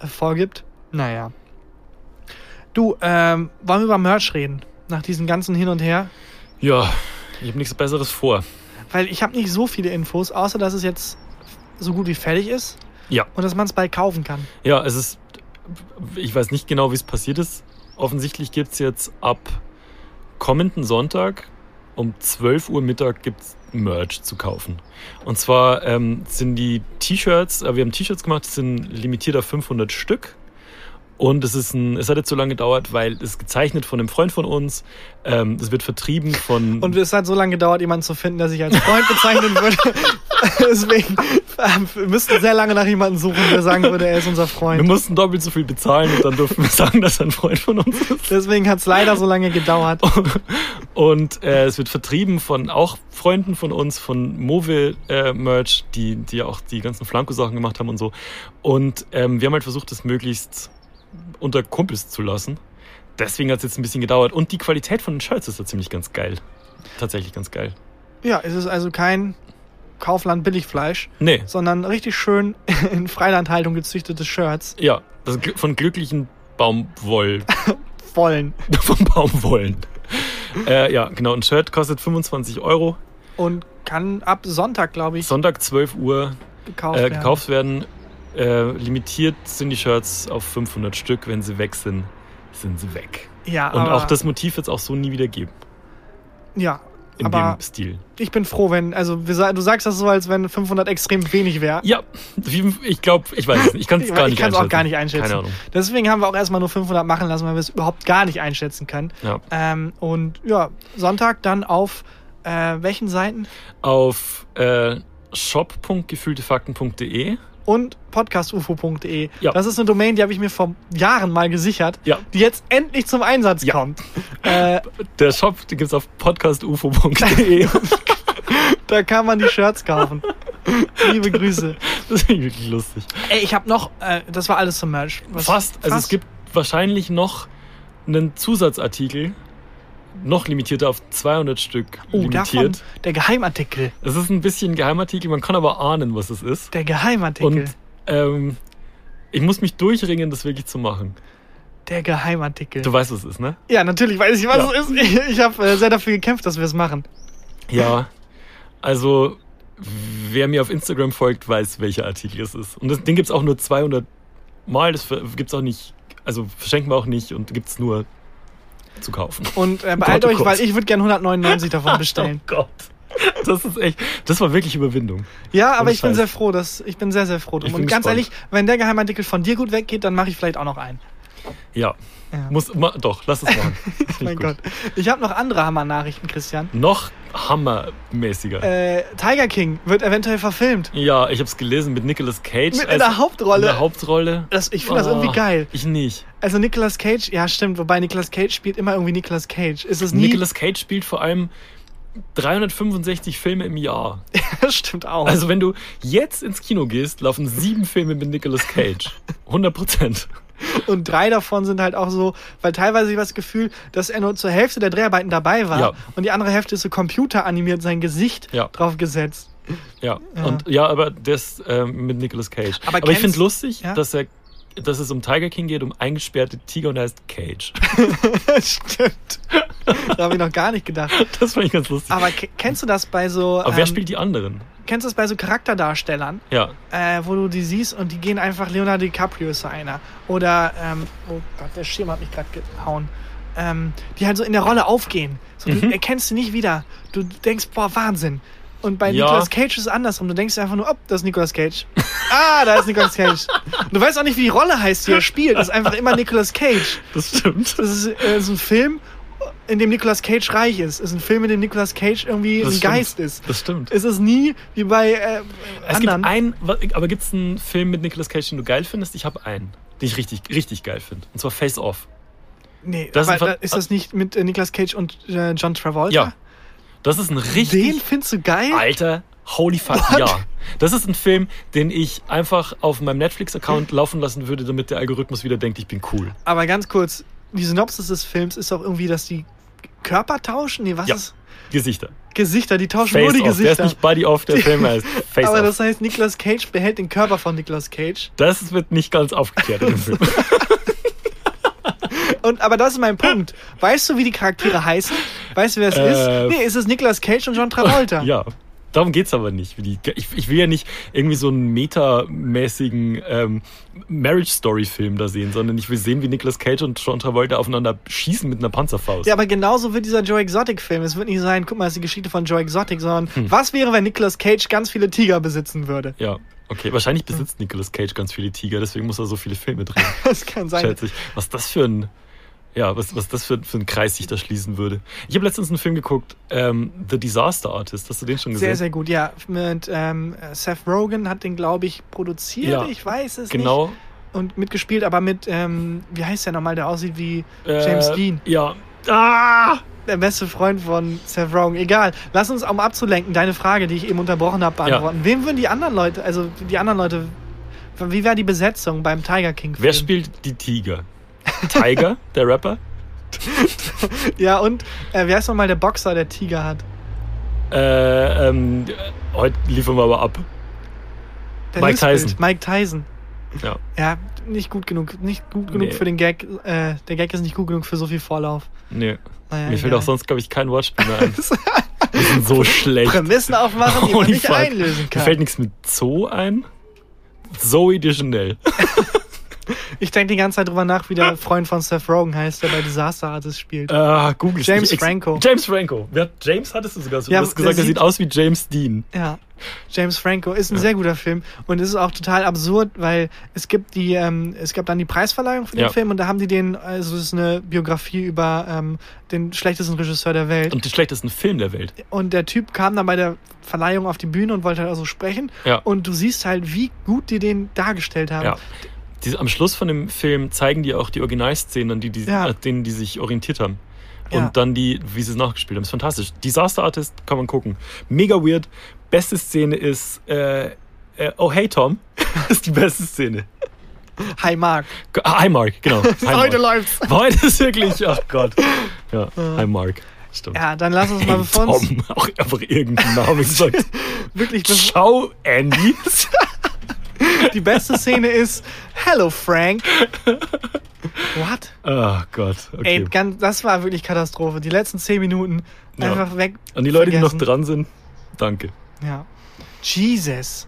äh, vorgibt. Naja. Du, ähm, wollen wir über Merch reden? Nach diesem ganzen Hin und Her? Ja, ich habe nichts Besseres vor. Weil ich habe nicht so viele Infos, außer dass es jetzt so gut wie fertig ist Ja. und dass man es bald kaufen kann. Ja, es ist. Ich weiß nicht genau, wie es passiert ist. Offensichtlich gibt es jetzt ab kommenden Sonntag um 12 Uhr Mittag gibt's Merch zu kaufen. Und zwar ähm, sind die T-Shirts, äh, wir haben T-Shirts gemacht, sind limitiert auf 500 Stück. Und es ist ein, es hat jetzt so lange gedauert, weil es gezeichnet von einem Freund von uns. Ähm, das wird vertrieben von. Und es hat so lange gedauert, jemanden zu finden, der sich als Freund bezeichnen würde. Deswegen ähm, wir müssten sehr lange nach jemandem suchen, der sagen würde, er ist unser wir Freund. mussten doppelt so viel bezahlen und dann durften wir sagen, dass er ein Freund von uns ist. Deswegen hat es leider so lange gedauert. Und äh, es wird vertrieben von auch Freunden von uns, von Move äh, Merch, die, die auch die ganzen Flanko-Sachen gemacht haben und so. Und ähm, wir haben halt versucht, das möglichst unter Kumpels zu lassen. Deswegen hat es jetzt ein bisschen gedauert. Und die Qualität von den Shirts ist da ziemlich ganz geil. Tatsächlich ganz geil. Ja, es ist also kein Kaufland Billigfleisch, Nee, sondern richtig schön in Freilandhaltung gezüchtete Shirts. ja, das ist von glücklichen Baumwoll, Vollen. von Baumwollen. äh, ja, genau. Ein Shirt kostet 25 Euro. Und kann ab Sonntag, glaube ich, Sonntag 12 Uhr gekauft äh, werden. gekauft werden. Äh, limitiert sind die Shirts auf 500 Stück. Wenn sie weg sind, sind sie weg. Ja, Und auch das Motiv wird es auch so nie wieder geben. Ja, In aber dem Stil. ich bin froh, wenn, also du sagst das so, als wenn 500 extrem wenig wäre. Ja, ich glaube, ich weiß es nicht. Ich kann es Ich- gar ich nicht kann's auch einschätzen. gar nicht einschätzen. Keine Ahnung. Deswegen haben wir auch erstmal nur 500 machen lassen, weil wir es überhaupt gar nicht einschätzen können. Ja. Ähm, und ja, Sonntag dann auf äh, welchen Seiten? Auf äh, shop.gefühltefakten.de Und podcastufo.de. Ja. Das ist eine Domain, die habe ich mir vor Jahren mal gesichert, Ja. die jetzt endlich zum Einsatz Ja. kommt. Äh, Der Shop den gibt's auf podcastufo.de. da kann man die Shirts kaufen. Liebe Grüße. das ist wirklich lustig. Ey, ich habe noch, äh, das war alles zum Merch. Was- Fast. Also es gibt wahrscheinlich noch einen Zusatzartikel, noch limitierter auf 200 Stück oh, davon, limitiert. der Geheimartikel. Es ist ein bisschen ein Geheimartikel, man kann aber ahnen, was es ist. Der Geheimartikel. Und ähm, ich muss mich durchringen, das wirklich zu machen. der Geheimartikel. Du weißt, was es ist, ne? ja, natürlich weiß ich, was Ja. es ist. Ich, ich habe äh, sehr dafür gekämpft, dass wir es machen. Ja. Also, wer mir auf Instagram folgt, weiß, welcher Artikel es ist. Und das, den gibt es auch nur 200 Mal. Das gibt es auch nicht, also verschenken wir auch nicht und gibt es nur zu kaufen. Und äh, beeilt Gott, oh euch, Gott. weil ich würde gerne 199 davon bestellen. Oh Gott. Das ist echt, das war wirklich Überwindung. Ja, aber ich bin sehr froh, dass ich bin sehr, sehr froh drum. Und ganz gespannt. ehrlich, wenn der Geheimartikel von dir gut weggeht, dann mache ich vielleicht auch noch einen. Ja. Ja. Muss, ma, doch, lass es machen. Mein. Gott. Ich habe noch andere Hammer-Nachrichten, Christian. Noch hammermäßiger. Äh, Tiger King wird eventuell verfilmt. ja, ich habe es gelesen mit Nicolas Cage. Mit in der Hauptrolle. In der Hauptrolle. Das, ich finde das irgendwie Oh, geil. Ich nicht. Also Nicolas Cage, ja stimmt, wobei Nicolas Cage spielt immer irgendwie Nicolas Cage. Ist es nie? Nicolas Cage spielt vor allem 365 Filme im Jahr. das stimmt auch. Also wenn du jetzt ins Kino gehst, laufen sieben Filme mit Nicolas Cage. 100 Prozent. Und drei davon sind halt auch so, weil teilweise ich das Gefühl, dass er nur zur Hälfte der Dreharbeiten dabei war Ja. und die andere Hälfte ist so computeranimiert, sein Gesicht Ja. drauf gesetzt. Ja. Ja. Und ja, aber das ähm, mit Nicolas Cage. Aber Aber, ich finde lustig, dass er dass es um Tiger King geht, um eingesperrte Tiger und er heißt Cage. Stimmt. da habe ich noch gar nicht gedacht. Das fand ich ganz lustig. Aber ke- kennst du das bei so Aber wer ähm, spielt die anderen? Kennst du das bei so Charakterdarstellern, Ja. äh, wo du die siehst und die gehen einfach Leonardo DiCaprio ist so einer oder ähm, oh Gott, der Schirm hat mich gerade gehauen. Ähm, die halt so in der Rolle aufgehen. So, Du Mhm. erkennst sie nicht wieder. Du denkst, boah, Wahnsinn. Und bei Ja. Nicolas Cage ist es andersrum. Du denkst einfach nur, oh, das ist Nicolas Cage. ah, da ist Nicolas Cage. Und du weißt auch nicht, wie die Rolle heißt, die er spielt. Das ist einfach immer Nicolas Cage. Das stimmt. Das ist, äh, so ein Film, in dem Nicolas Cage reich ist. Es ist ein Film, in dem Nicolas Cage irgendwie Das ein stimmt. Geist ist. Das stimmt. Es ist nie wie bei äh, Es gibt anderen. einen, wa- aber gibt es einen Film mit Nicolas Cage, den du geil findest? Ich habe einen, den ich richtig, richtig geil finde. Und zwar Face Off. nee, das aber ist ist das nicht mit äh, Nicolas Cage und äh, John Travolta? Ja. Das ist ein richtig. Den findest du geil? Alter, holy fuck, What? ja. Das ist ein Film, den ich einfach auf meinem Netflix-Account laufen lassen würde, damit der Algorithmus wieder denkt, ich bin cool. Aber ganz kurz, die Synopsis des Films ist doch irgendwie, dass die Körper tauschen? Nee, was Ja. ist? Gesichter. Gesichter, die tauschen Face nur die Off. Der ist Gesichter. nicht Body Off, der Film heißt Face aber Off. das heißt, Nicolas Cage behält den Körper von Nicolas Cage. Das wird nicht ganz aufgeklärt in dem Film. Und, aber das ist mein Punkt. Weißt du, wie die Charaktere heißen? Weißt du, wer es Äh, ist? Nee, es ist Nicolas Cage und John Travolta. Ja. Darum geht's aber nicht. Ich, ich will ja nicht irgendwie so einen metamäßigen ähm, Marriage-Story-Film da sehen, sondern ich will sehen, wie Nicolas Cage und John Travolta aufeinander schießen mit einer Panzerfaust. Ja, aber genauso wird dieser Joe Exotic-Film. Es wird nicht sein, guck mal, es ist die Geschichte von Joe Exotic, sondern Hm. was wäre, wenn Nicolas Cage ganz viele Tiger besitzen würde? Ja, okay. Wahrscheinlich besitzt Nicolas Cage ganz viele Tiger, deswegen muss er so viele Filme drehen. Das kann sein. Schätze ich. Was das für ein, ja, was, was das für, für ein Kreis sich da schließen würde. Ich habe letztens einen Film geguckt, ähm, The Disaster Artist. Hast du den schon gesehen? Sehr, sehr gut, ja. Mit ähm, Seth Rogen hat den, glaube ich, produziert. Ja, ich weiß es Genau. nicht. Und mitgespielt, aber mit, ähm, wie heißt der nochmal, der aussieht wie James Äh, Dean. Ja. Ah! Der beste Freund von Seth Rogen. Egal. Lass uns, um abzulenken, deine Frage, die ich eben unterbrochen habe, beantworten. Wem würden die anderen Leute, also die anderen Leute, wie wäre die Besetzung beim Tiger King? Wer spielt die Tiger? Tiger, der Rapper? Ja, und äh, wer ist nochmal der Boxer, der Tiger hat? Äh, ähm, heute liefern wir aber ab. Der Mike lispelt. Tyson. Mike Tyson. Ja. Ja, nicht gut genug. Nicht gut genug Nee. für den Gag. Äh, der Gag ist nicht gut genug für so viel Vorlauf. Nee. Naja, Mir fällt auch sonst, glaube ich, kein Wortspiel mehr ein. Wir sind so schlecht. Prämissen aufmachen, die man nicht fuck. einlösen Mir kann. fällt nichts mit Zoo ein. Zoe Deschanel. Ich denke die ganze Zeit drüber nach, wie der Freund von Seth Rogen heißt, der bei Disaster Artist spielt. Ah, Google James Franco. James Franco. Wer, James hattest du sogar. Du Ja, hast der gesagt, er sieht- sieht aus wie James Dean. Ja. James Franco ist ein sehr guter Film und es ist auch total absurd, weil es gibt die, ähm, es gab dann die Preisverleihung für den Ja. Film und da haben die den, also es ist eine Biografie über ähm, den schlechtesten Regisseur der Welt. Und den schlechtesten Film der Welt. Und der Typ kam dann bei der Verleihung auf die Bühne und wollte halt also sprechen. Ja. Und du siehst halt, wie gut die den dargestellt haben. Ja. Die, am Schluss von dem Film zeigen die auch die Originalszenen, an die, die, Ja. denen die sich orientiert haben. Und Ja. dann die, wie sie es nachgespielt haben. ist fantastisch. Disaster Artist kann man gucken. Mega weird. Beste Szene ist, äh, äh, oh hey Tom, ist die beste Szene. Hi Mark. Ah, Hi Mark, genau. Hi Heute Mark. läuft's. Heute ist wirklich, ach Gott. Ja, Hi Mark. Stimmt. Ja, dann lass uns mal Hey, bevor uns Tom, auch einfach irgendeinen Namen gesagt. wirklich bevor, Ciao, Andy. Die beste Szene ist Hello Frank. What? Oh Gott, okay. Ey, ganz, das war wirklich Katastrophe. Die letzten zehn Minuten Ja. einfach weg. Und die Leute, die noch vergessen. dran sind, Danke. Ja. Jesus.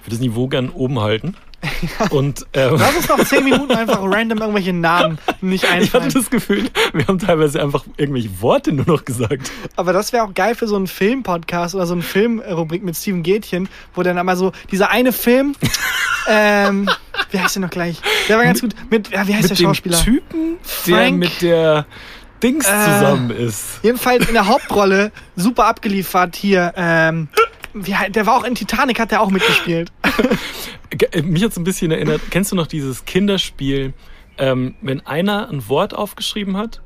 Ich würde das Niveau gern oben halten. Und ähm, Lass uns noch zehn Minuten einfach random irgendwelche Namen nicht ich hatte einfallen. das Gefühl, wir haben teilweise einfach irgendwelche Worte nur noch gesagt. Aber das wäre auch geil für so einen Film-Podcast oder so eine Filmrubrik mit Steven Gätchen, wo dann einmal so dieser eine Film, ähm, wie heißt der noch gleich? Der war ganz gut. Mit, ja, wie heißt Mit der dem Schauspieler? Typen, der Frank- mit der Dings Äh, zusammen ist. Jedenfalls in der Hauptrolle super abgeliefert hier. Ähm, wie, der war auch in Titanic, hat der auch mitgespielt. Ge- äh, Mich hat es ein bisschen erinnert, kennst du noch dieses Kinderspiel, ähm, wenn einer ein Wort aufgeschrieben hat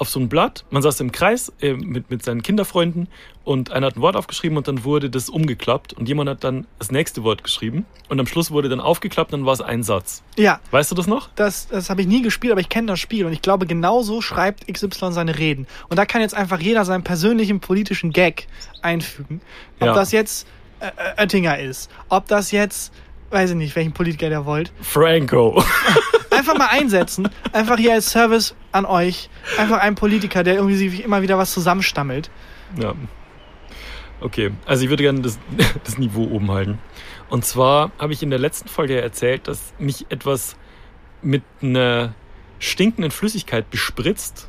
auf so ein Blatt, man saß im Kreis äh, mit, mit seinen Kinderfreunden und einer hat ein Wort aufgeschrieben und dann wurde das umgeklappt und jemand hat dann das nächste Wort geschrieben und am Schluss wurde dann aufgeklappt und dann war es ein Satz. Ja, Weißt du das noch? das, das habe ich nie gespielt, aber ich kenne das Spiel und ich glaube, genauso schreibt XY seine Reden. Und da kann jetzt einfach jeder seinen persönlichen politischen Gag einfügen. Ob Ja. das jetzt äh, äh, Oettinger ist, ob das jetzt, weiß ich nicht, welchen Politiker der wollt. Franco. Einfach mal einsetzen, einfach hier als Service an euch. Einfach ein Politiker, der irgendwie sich immer wieder was zusammenstammelt. Ja. Okay, also ich würde gerne das, das Niveau oben halten. Und zwar habe ich in der letzten Folge erzählt, dass mich etwas mit einer stinkenden Flüssigkeit bespritzt,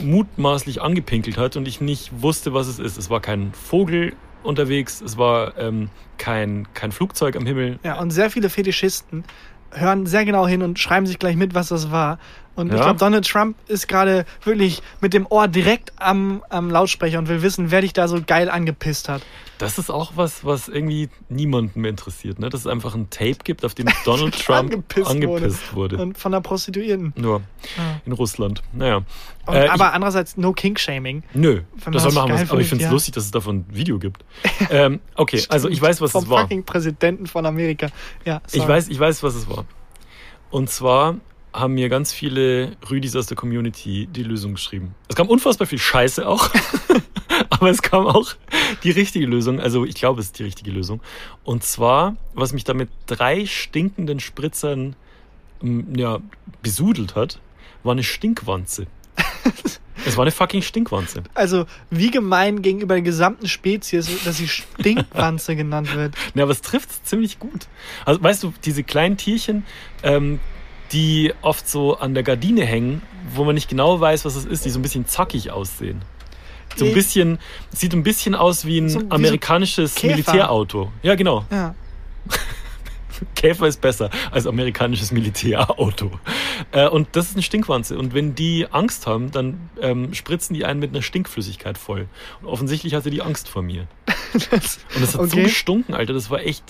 mutmaßlich angepinkelt hat und ich nicht wusste, was es ist. Es war kein Vogel unterwegs, es war ähm, kein, kein Flugzeug am Himmel. Ja, und sehr viele Fetischisten hören sehr genau hin und schreiben sich gleich mit, was das war. Und ich Ja. glaube, Donald Trump ist gerade wirklich mit dem Ohr direkt am, am Lautsprecher und will wissen, wer dich da so geil angepisst hat. Das ist auch was, was irgendwie niemanden mehr interessiert, ne? Dass es einfach ein Tape gibt, auf dem Donald Trump Angepisst angepisst, wurde. Und von der Prostituierten. Nur Ja. in Russland. Naja. Und, Äh, ich- aber andererseits no King-Shaming. Nö, das soll machen, was, aber ich finde es ja. lustig, dass es davon ein Video gibt. ähm, okay, also ich weiß, was Vom es war. fucking Präsidenten von Amerika. Ja, Ich weiß, ich weiß, was es war. Und zwar haben mir ganz viele Rüdis aus der Community die Lösung geschrieben. Es kam unfassbar viel Scheiße auch, aber es kam auch die richtige Lösung. Also ich glaube, es ist die richtige Lösung. Und zwar, was mich da mit drei stinkenden Spritzern ja, besudelt hat, war eine Stinkwanze. es war eine fucking Stinkwanze. Also, wie gemein gegenüber der gesamten Spezies, dass sie Stinkwanze genannt wird. Ja, aber es trifft ziemlich gut. Also, weißt du, diese kleinen Tierchen, ähm, die oft so an der Gardine hängen, wo man nicht genau weiß, was es ist, die so ein bisschen zackig aussehen. So ein bisschen, sieht ein bisschen aus wie ein So wie so amerikanisches Käfer. Militärauto. Ja, genau. Ja. Käfer ist besser als amerikanisches Militärauto. Äh, und das ist eine Stinkwanze. Und wenn die Angst haben, dann ähm, spritzen die einen mit einer Stinkflüssigkeit voll. Und offensichtlich hatte die Angst vor mir. Und das hat so Okay. gestunken, Alter. Das war echt,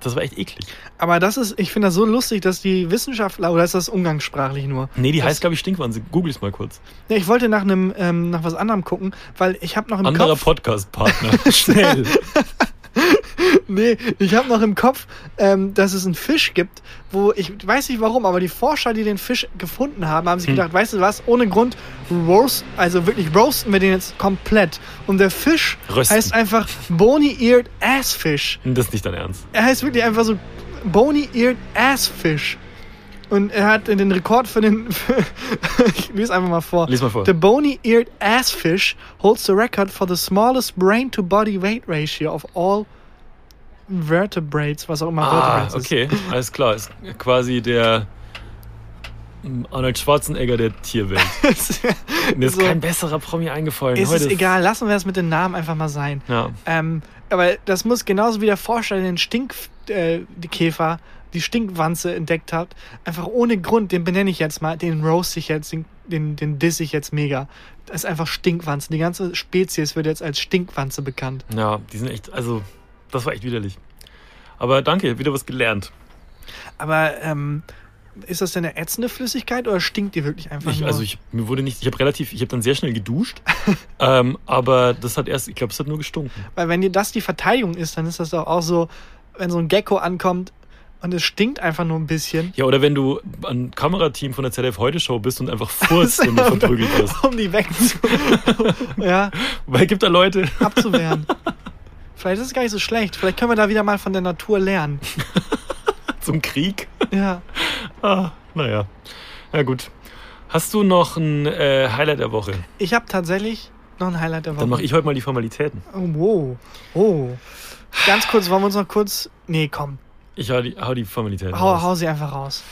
das war echt eklig. Aber das ist, ich finde das so lustig, dass die Wissenschaftler, oder ist das umgangssprachlich nur? Nee, die Das- heißt, glaube ich, Stinkwanze. Google's mal kurz. Ja, ich wollte nach einem, ähm, nach was anderem gucken, weil ich habe noch im Anderer Kopf. Podcast-Partner. Schnell. Nee, ich habe noch im Kopf, ähm, dass es einen Fisch gibt, wo ich weiß nicht warum, aber die Forscher, die den Fisch gefunden haben, haben sich Hm. gedacht, weißt du was, ohne Grund roast, also wirklich roasten wir den jetzt komplett. Und der Fisch Rösten. heißt einfach Bony-Eared Assfish. Das ist nicht dein Ernst. Er heißt wirklich einfach so Bony-Eared Assfish. Und er hat den Rekord für den. ich lese einfach mal vor. Lies mal vor. The bony-eared assfish holds the record for the smallest brain-to-body weight ratio of all vertebrates, was auch immer Ah, Vertebrates ist. okay. Alles klar. Ist quasi der Arnold Schwarzenegger der Tierwelt. Mir ist So. kein besserer Promi eingefallen. ist Heute es egal, lassen wir es mit den Namen einfach mal sein. Ja. Ähm, aber das muss genauso wie der Forscher der den Stink, äh, die Stinkwanze entdeckt hat, einfach ohne Grund, den benenne ich jetzt mal, den roast ich jetzt, den, den, den diss ich jetzt mega. Das ist einfach Stinkwanze. Die ganze Spezies wird jetzt als Stinkwanze bekannt. Ja, die sind echt, also, das war echt widerlich. Aber danke, wieder was gelernt. Aber ähm, ist das denn eine ätzende Flüssigkeit oder stinkt die wirklich einfach Ich, nur? also ich, mir wurde nicht, ich habe relativ, ich habe dann sehr schnell geduscht, ähm, aber das hat erst, ich glaube, es hat nur gestunken. Weil wenn dir das die Verteidigung ist, dann ist das doch auch so, wenn so ein Gecko ankommt und es stinkt einfach nur ein bisschen. Ja, oder wenn du ein Kamerateam von der ZDF Heute Show bist und einfach furzt, wenn du verprügelt wirst. um die wegzu ja, Weil gibt da Leute, abzuwehren. Vielleicht ist es gar nicht so schlecht. Vielleicht können wir da wieder mal von der Natur lernen. zum Krieg. Ja. Ah, naja. Ja gut. Hast du noch ein äh, Highlight der Woche? Ich habe tatsächlich Noch ein Highlight der Woche. Dann mache ich heute mal die Formalitäten. Oh, wow. Oh. Ganz kurz, wollen wir uns noch kurz. Nee, komm. Ich hau die, hau die Formalitäten Hau, raus. hau sie einfach raus.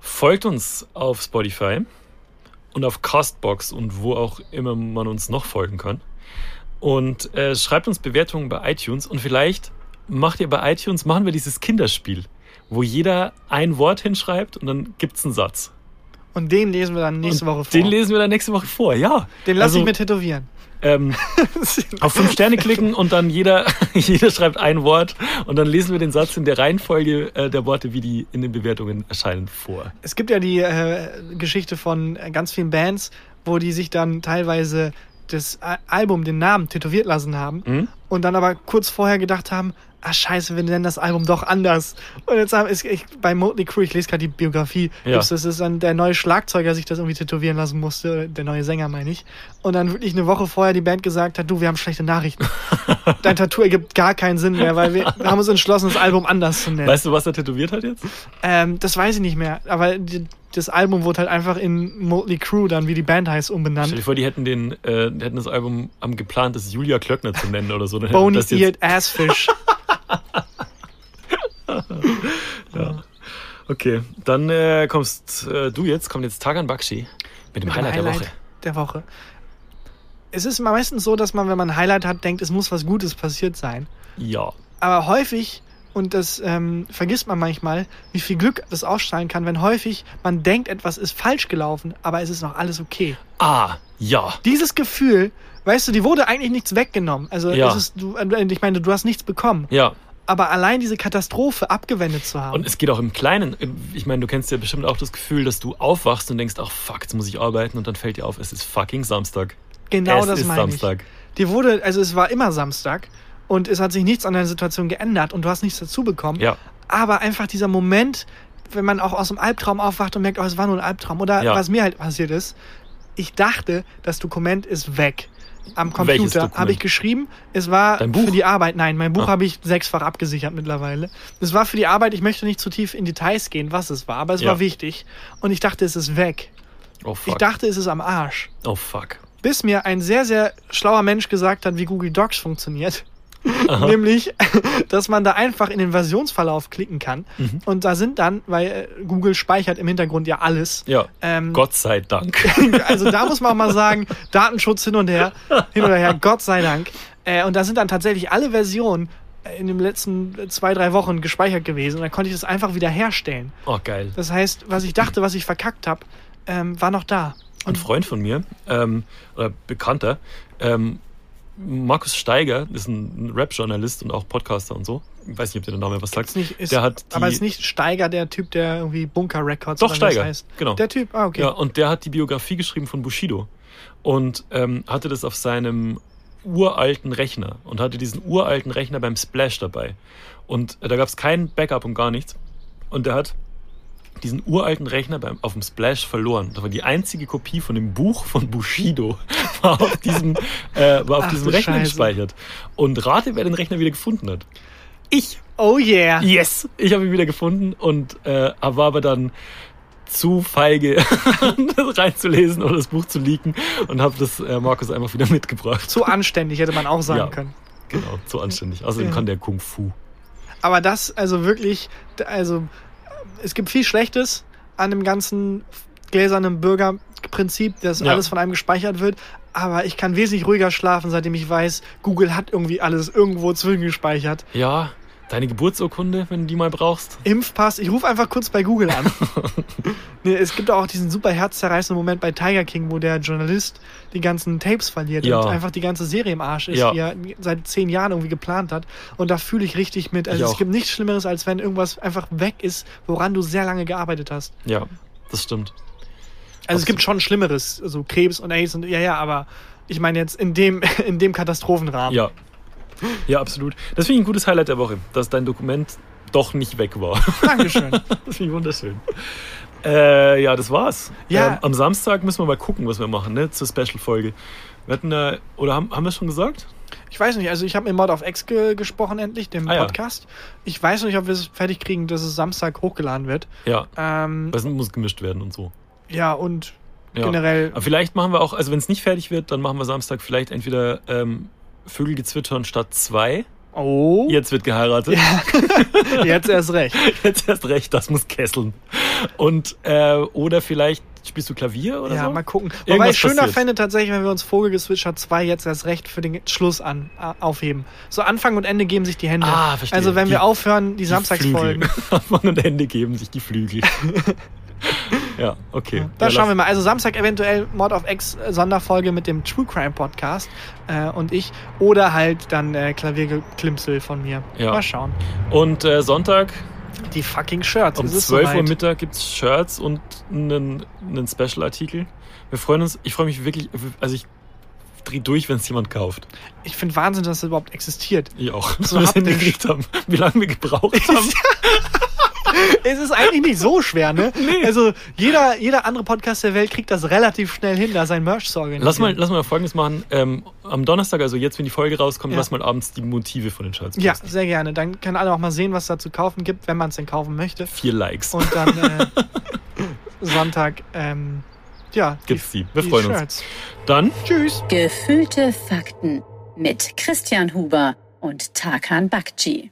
Folgt uns auf Spotify und auf Castbox und wo auch immer man uns noch folgen kann. Und äh, schreibt uns Bewertungen bei iTunes und vielleicht macht ihr bei iTunes, machen wir dieses Kinderspiel, wo jeder ein Wort hinschreibt und dann gibt's einen Satz. Und den lesen wir dann nächste und Woche vor. Den lesen wir dann nächste Woche vor, ja. Den lasse Also, ich mir tätowieren. Ähm, auf fünf Sterne klicken und dann jeder, jeder schreibt ein Wort und dann lesen wir den Satz in der Reihenfolge äh, der Worte, wie die in den Bewertungen erscheinen, vor. Es gibt ja die äh, Geschichte von äh, ganz vielen Bands, wo die sich dann teilweise das Album, den Namen tätowiert lassen haben Mhm. und dann aber kurz vorher gedacht haben, ah scheiße, wir nennen das Album doch anders. Und jetzt haben ist, ich, bei Motley Crue, ich lese gerade die Biografie, Ja. das ist dann der neue Schlagzeuger sich das irgendwie tätowieren lassen musste, der neue Sänger meine ich. Und dann wirklich eine Woche vorher die Band gesagt hat, du, wir haben schlechte Nachrichten. Dein Tattoo ergibt gar keinen Sinn mehr, weil wir, haben uns entschlossen, das Album anders zu nennen. Weißt du, was er tätowiert hat jetzt? Ähm, das weiß ich nicht mehr, aber die, das Album wurde halt einfach in Motley Crue dann, wie die Band heißt, Stell umbenannt. dir vor, die hätten, den, äh, die hätten das Album am geplant, das Julia Klöckner zu nennen oder so. Dann hätten Assfish. okay, dann äh, kommst äh, du jetzt, kommt jetzt Tagan Bakshi mit dem Mit dem Highlight, der Woche. der Woche. Es ist meistens so, dass man, wenn man ein Highlight hat, denkt, es muss was Gutes passiert sein. Ja. Aber häufig, und das ähm, vergisst man manchmal, wie viel Glück das ausstrahlen kann, wenn häufig man denkt, etwas ist falsch gelaufen, aber es ist noch alles okay. Ah, ja. Dieses Gefühl, weißt du, die wurde eigentlich nichts weggenommen. Also Ja. ist, du, äh, ich meine, du hast nichts bekommen. Ja. Aber allein diese Katastrophe abgewendet zu haben. Und es geht auch im Kleinen. Ich meine, du kennst ja bestimmt auch das Gefühl, dass du aufwachst und denkst, ach fuck, jetzt muss ich arbeiten und dann fällt dir auf, es ist fucking Samstag. genau es das ist meine Samstag. ich. Die wurde, also es war immer Samstag und es hat sich nichts an der Situation geändert und du hast nichts dazu bekommen. Ja. Aber einfach dieser Moment, wenn man auch aus dem Albtraum aufwacht und merkt, oh, es war nur ein Albtraum. Oder Ja. was mir halt passiert ist, ich dachte, das Dokument ist weg. Am Computer habe ich geschrieben, es war für die Arbeit. Nein, mein Buch Ah. habe ich sechsfach abgesichert mittlerweile. Es war für die Arbeit, ich möchte nicht zu tief in Details gehen, was es war, aber es Ja. war wichtig. Und ich dachte, es ist weg. Oh Ich fuck. dachte, es ist am Arsch. oh fuck. Bis mir ein sehr, sehr schlauer Mensch gesagt hat, wie Google Docs funktioniert. Nämlich, dass man da einfach in den Versionsverlauf klicken kann. Mhm. Und da sind dann, weil äh, Google speichert im Hintergrund ja alles. Ja. Ähm, Gott sei Dank. Also da muss man auch mal sagen, Datenschutz hin und her, hin oder her, Gott sei Dank. Äh, und da sind dann tatsächlich alle Versionen äh, in den letzten zwei, drei Wochen gespeichert gewesen. Und dann konnte ich das einfach wieder herstellen. Oh geil. Das heißt, was ich dachte, was ich verkackt habe, ähm, war noch da. Ein Freund von mir, ähm, oder Bekannter, ähm, Markus Steiger, ist ein Rap-Journalist und auch Podcaster und so. Ich weiß nicht, ob der Name was sagt. Ist nicht, ist, der hat die, aber ist nicht Steiger der Typ, der irgendwie Bunker Records Doch, Steiger, das heißt. genau. Der Typ, ah, okay. Ja, und der hat die Biografie geschrieben von Bushido und ähm, hatte das auf seinem uralten Rechner und hatte diesen uralten Rechner beim Splash dabei. Und äh, da gab es kein Backup und gar nichts. Und der hat diesen uralten Rechner beim, auf dem Splash verloren. Das war die einzige Kopie von dem Buch von Bushido, war auf diesem, äh, war auf Ach diesem Rechner Scheiße. gespeichert. Und rate, wer den Rechner wieder gefunden hat. Ich. Oh yeah. Yes! Ich habe ihn wieder gefunden und äh, war aber dann zu feige, das reinzulesen oder das Buch zu leaken und habe das äh, Markus einfach wieder mitgebracht. Zu anständig, hätte man auch sagen Ja. können. Genau, zu anständig. Außerdem Ja. kann der Kung Fu. Aber das, also wirklich, also es gibt viel Schlechtes an dem ganzen gläsernen Bürgerprinzip, dass Ja. alles von einem gespeichert wird. Aber ich kann wesentlich ruhiger schlafen, seitdem ich weiß, Google hat irgendwie alles irgendwo zwischengespeichert. Ja, deine Geburtsurkunde, wenn du die mal brauchst. Impfpass, ich rufe einfach kurz bei Google an. nee, es gibt auch diesen super herzzerreißenden Moment bei Tiger King, wo der Journalist die ganzen Tapes verliert Ja. und einfach die ganze Serie im Arsch ist, Ja. die er seit zehn Jahren irgendwie geplant hat. Und da fühle ich richtig mit. Also Ich es auch. gibt nichts Schlimmeres, als wenn irgendwas einfach weg ist, woran du sehr lange gearbeitet hast. Ja, das stimmt. Also es gibt schon Schlimmeres, so Krebs und AIDS und ja, ja, aber ich meine jetzt in dem, in dem Katastrophenrahmen. Ja. Ja, absolut. Das finde ich ein gutes Highlight der Woche, dass dein Dokument doch nicht weg war. Dankeschön. Das finde ich wunderschön. Äh, ja, das war's. Ja. Ähm, am Samstag müssen wir mal gucken, was wir machen, ne? Zur Special-Folge. Wir hatten da, oder haben, haben wir es schon gesagt? Ich weiß nicht, also ich habe mit Mod of X ge gesprochen endlich, dem Ah, ja. Podcast. Ich weiß nicht, ob wir es fertig kriegen, dass es Samstag hochgeladen wird. Ja. Ähm, Das muss gemischt werden und so. ja, und Ja. generell. Aber vielleicht machen wir auch, also wenn es nicht fertig wird, dann machen wir Samstag vielleicht entweder ähm, Vögelgezwitschern statt zwei. Oh, Jetzt wird geheiratet. jetzt erst recht. Jetzt erst recht, das muss kesseln. Und äh, oder vielleicht spielst du Klavier oder Ja, so? mal gucken. Wobei ich schöner passiert. fände tatsächlich, wenn wir uns Vogelgezwitscher 2 jetzt erst recht für den Schluss an äh, aufheben. So Anfang und Ende geben sich die Hände. Ah, verstehe. Also wenn Die- wir aufhören, die, Die Samstagsfolgen. Anfang und Ende geben sich die Flügel. ja, okay. Da ja, schauen wir mal. Also Samstag eventuell Mod of X Sonderfolge mit dem True Crime Podcast äh, und ich. Oder halt dann äh, Klavierklimpsel von mir. Ja. Mal schauen. Und äh, Sonntag Die fucking Shirts. um es ist 12 Uhr. Mittag gibt's Shirts und einen, einen Special-Artikel. Wir freuen uns, ich freue mich wirklich, also ich dreh durch, wenn es jemand kauft. Ich finde Wahnsinn, dass es überhaupt existiert. Ich auch. So wir das hingekriegt haben. Wie lange wir gebraucht haben. Es ist eigentlich nicht so schwer, ne? Also jeder, jeder andere Podcast der Welt kriegt das relativ schnell hin, da sein Merch zu organisieren. Lass mal, lass mal Folgendes machen. Ähm, am Donnerstag, also jetzt, wenn die Folge rauskommt, Ja. lass mal abends die Motive von den Shirts Ja, sehr gerne. Dann können alle auch mal sehen, was es da zu kaufen gibt, wenn man es denn kaufen möchte. Vier Likes. Und dann äh, Sonntag, ähm, ja, Gibt's die. Wir freuen uns. Shirts. Dann Tschüss. Gefühlte Fakten mit Christian Huber und Tarkan Bakci.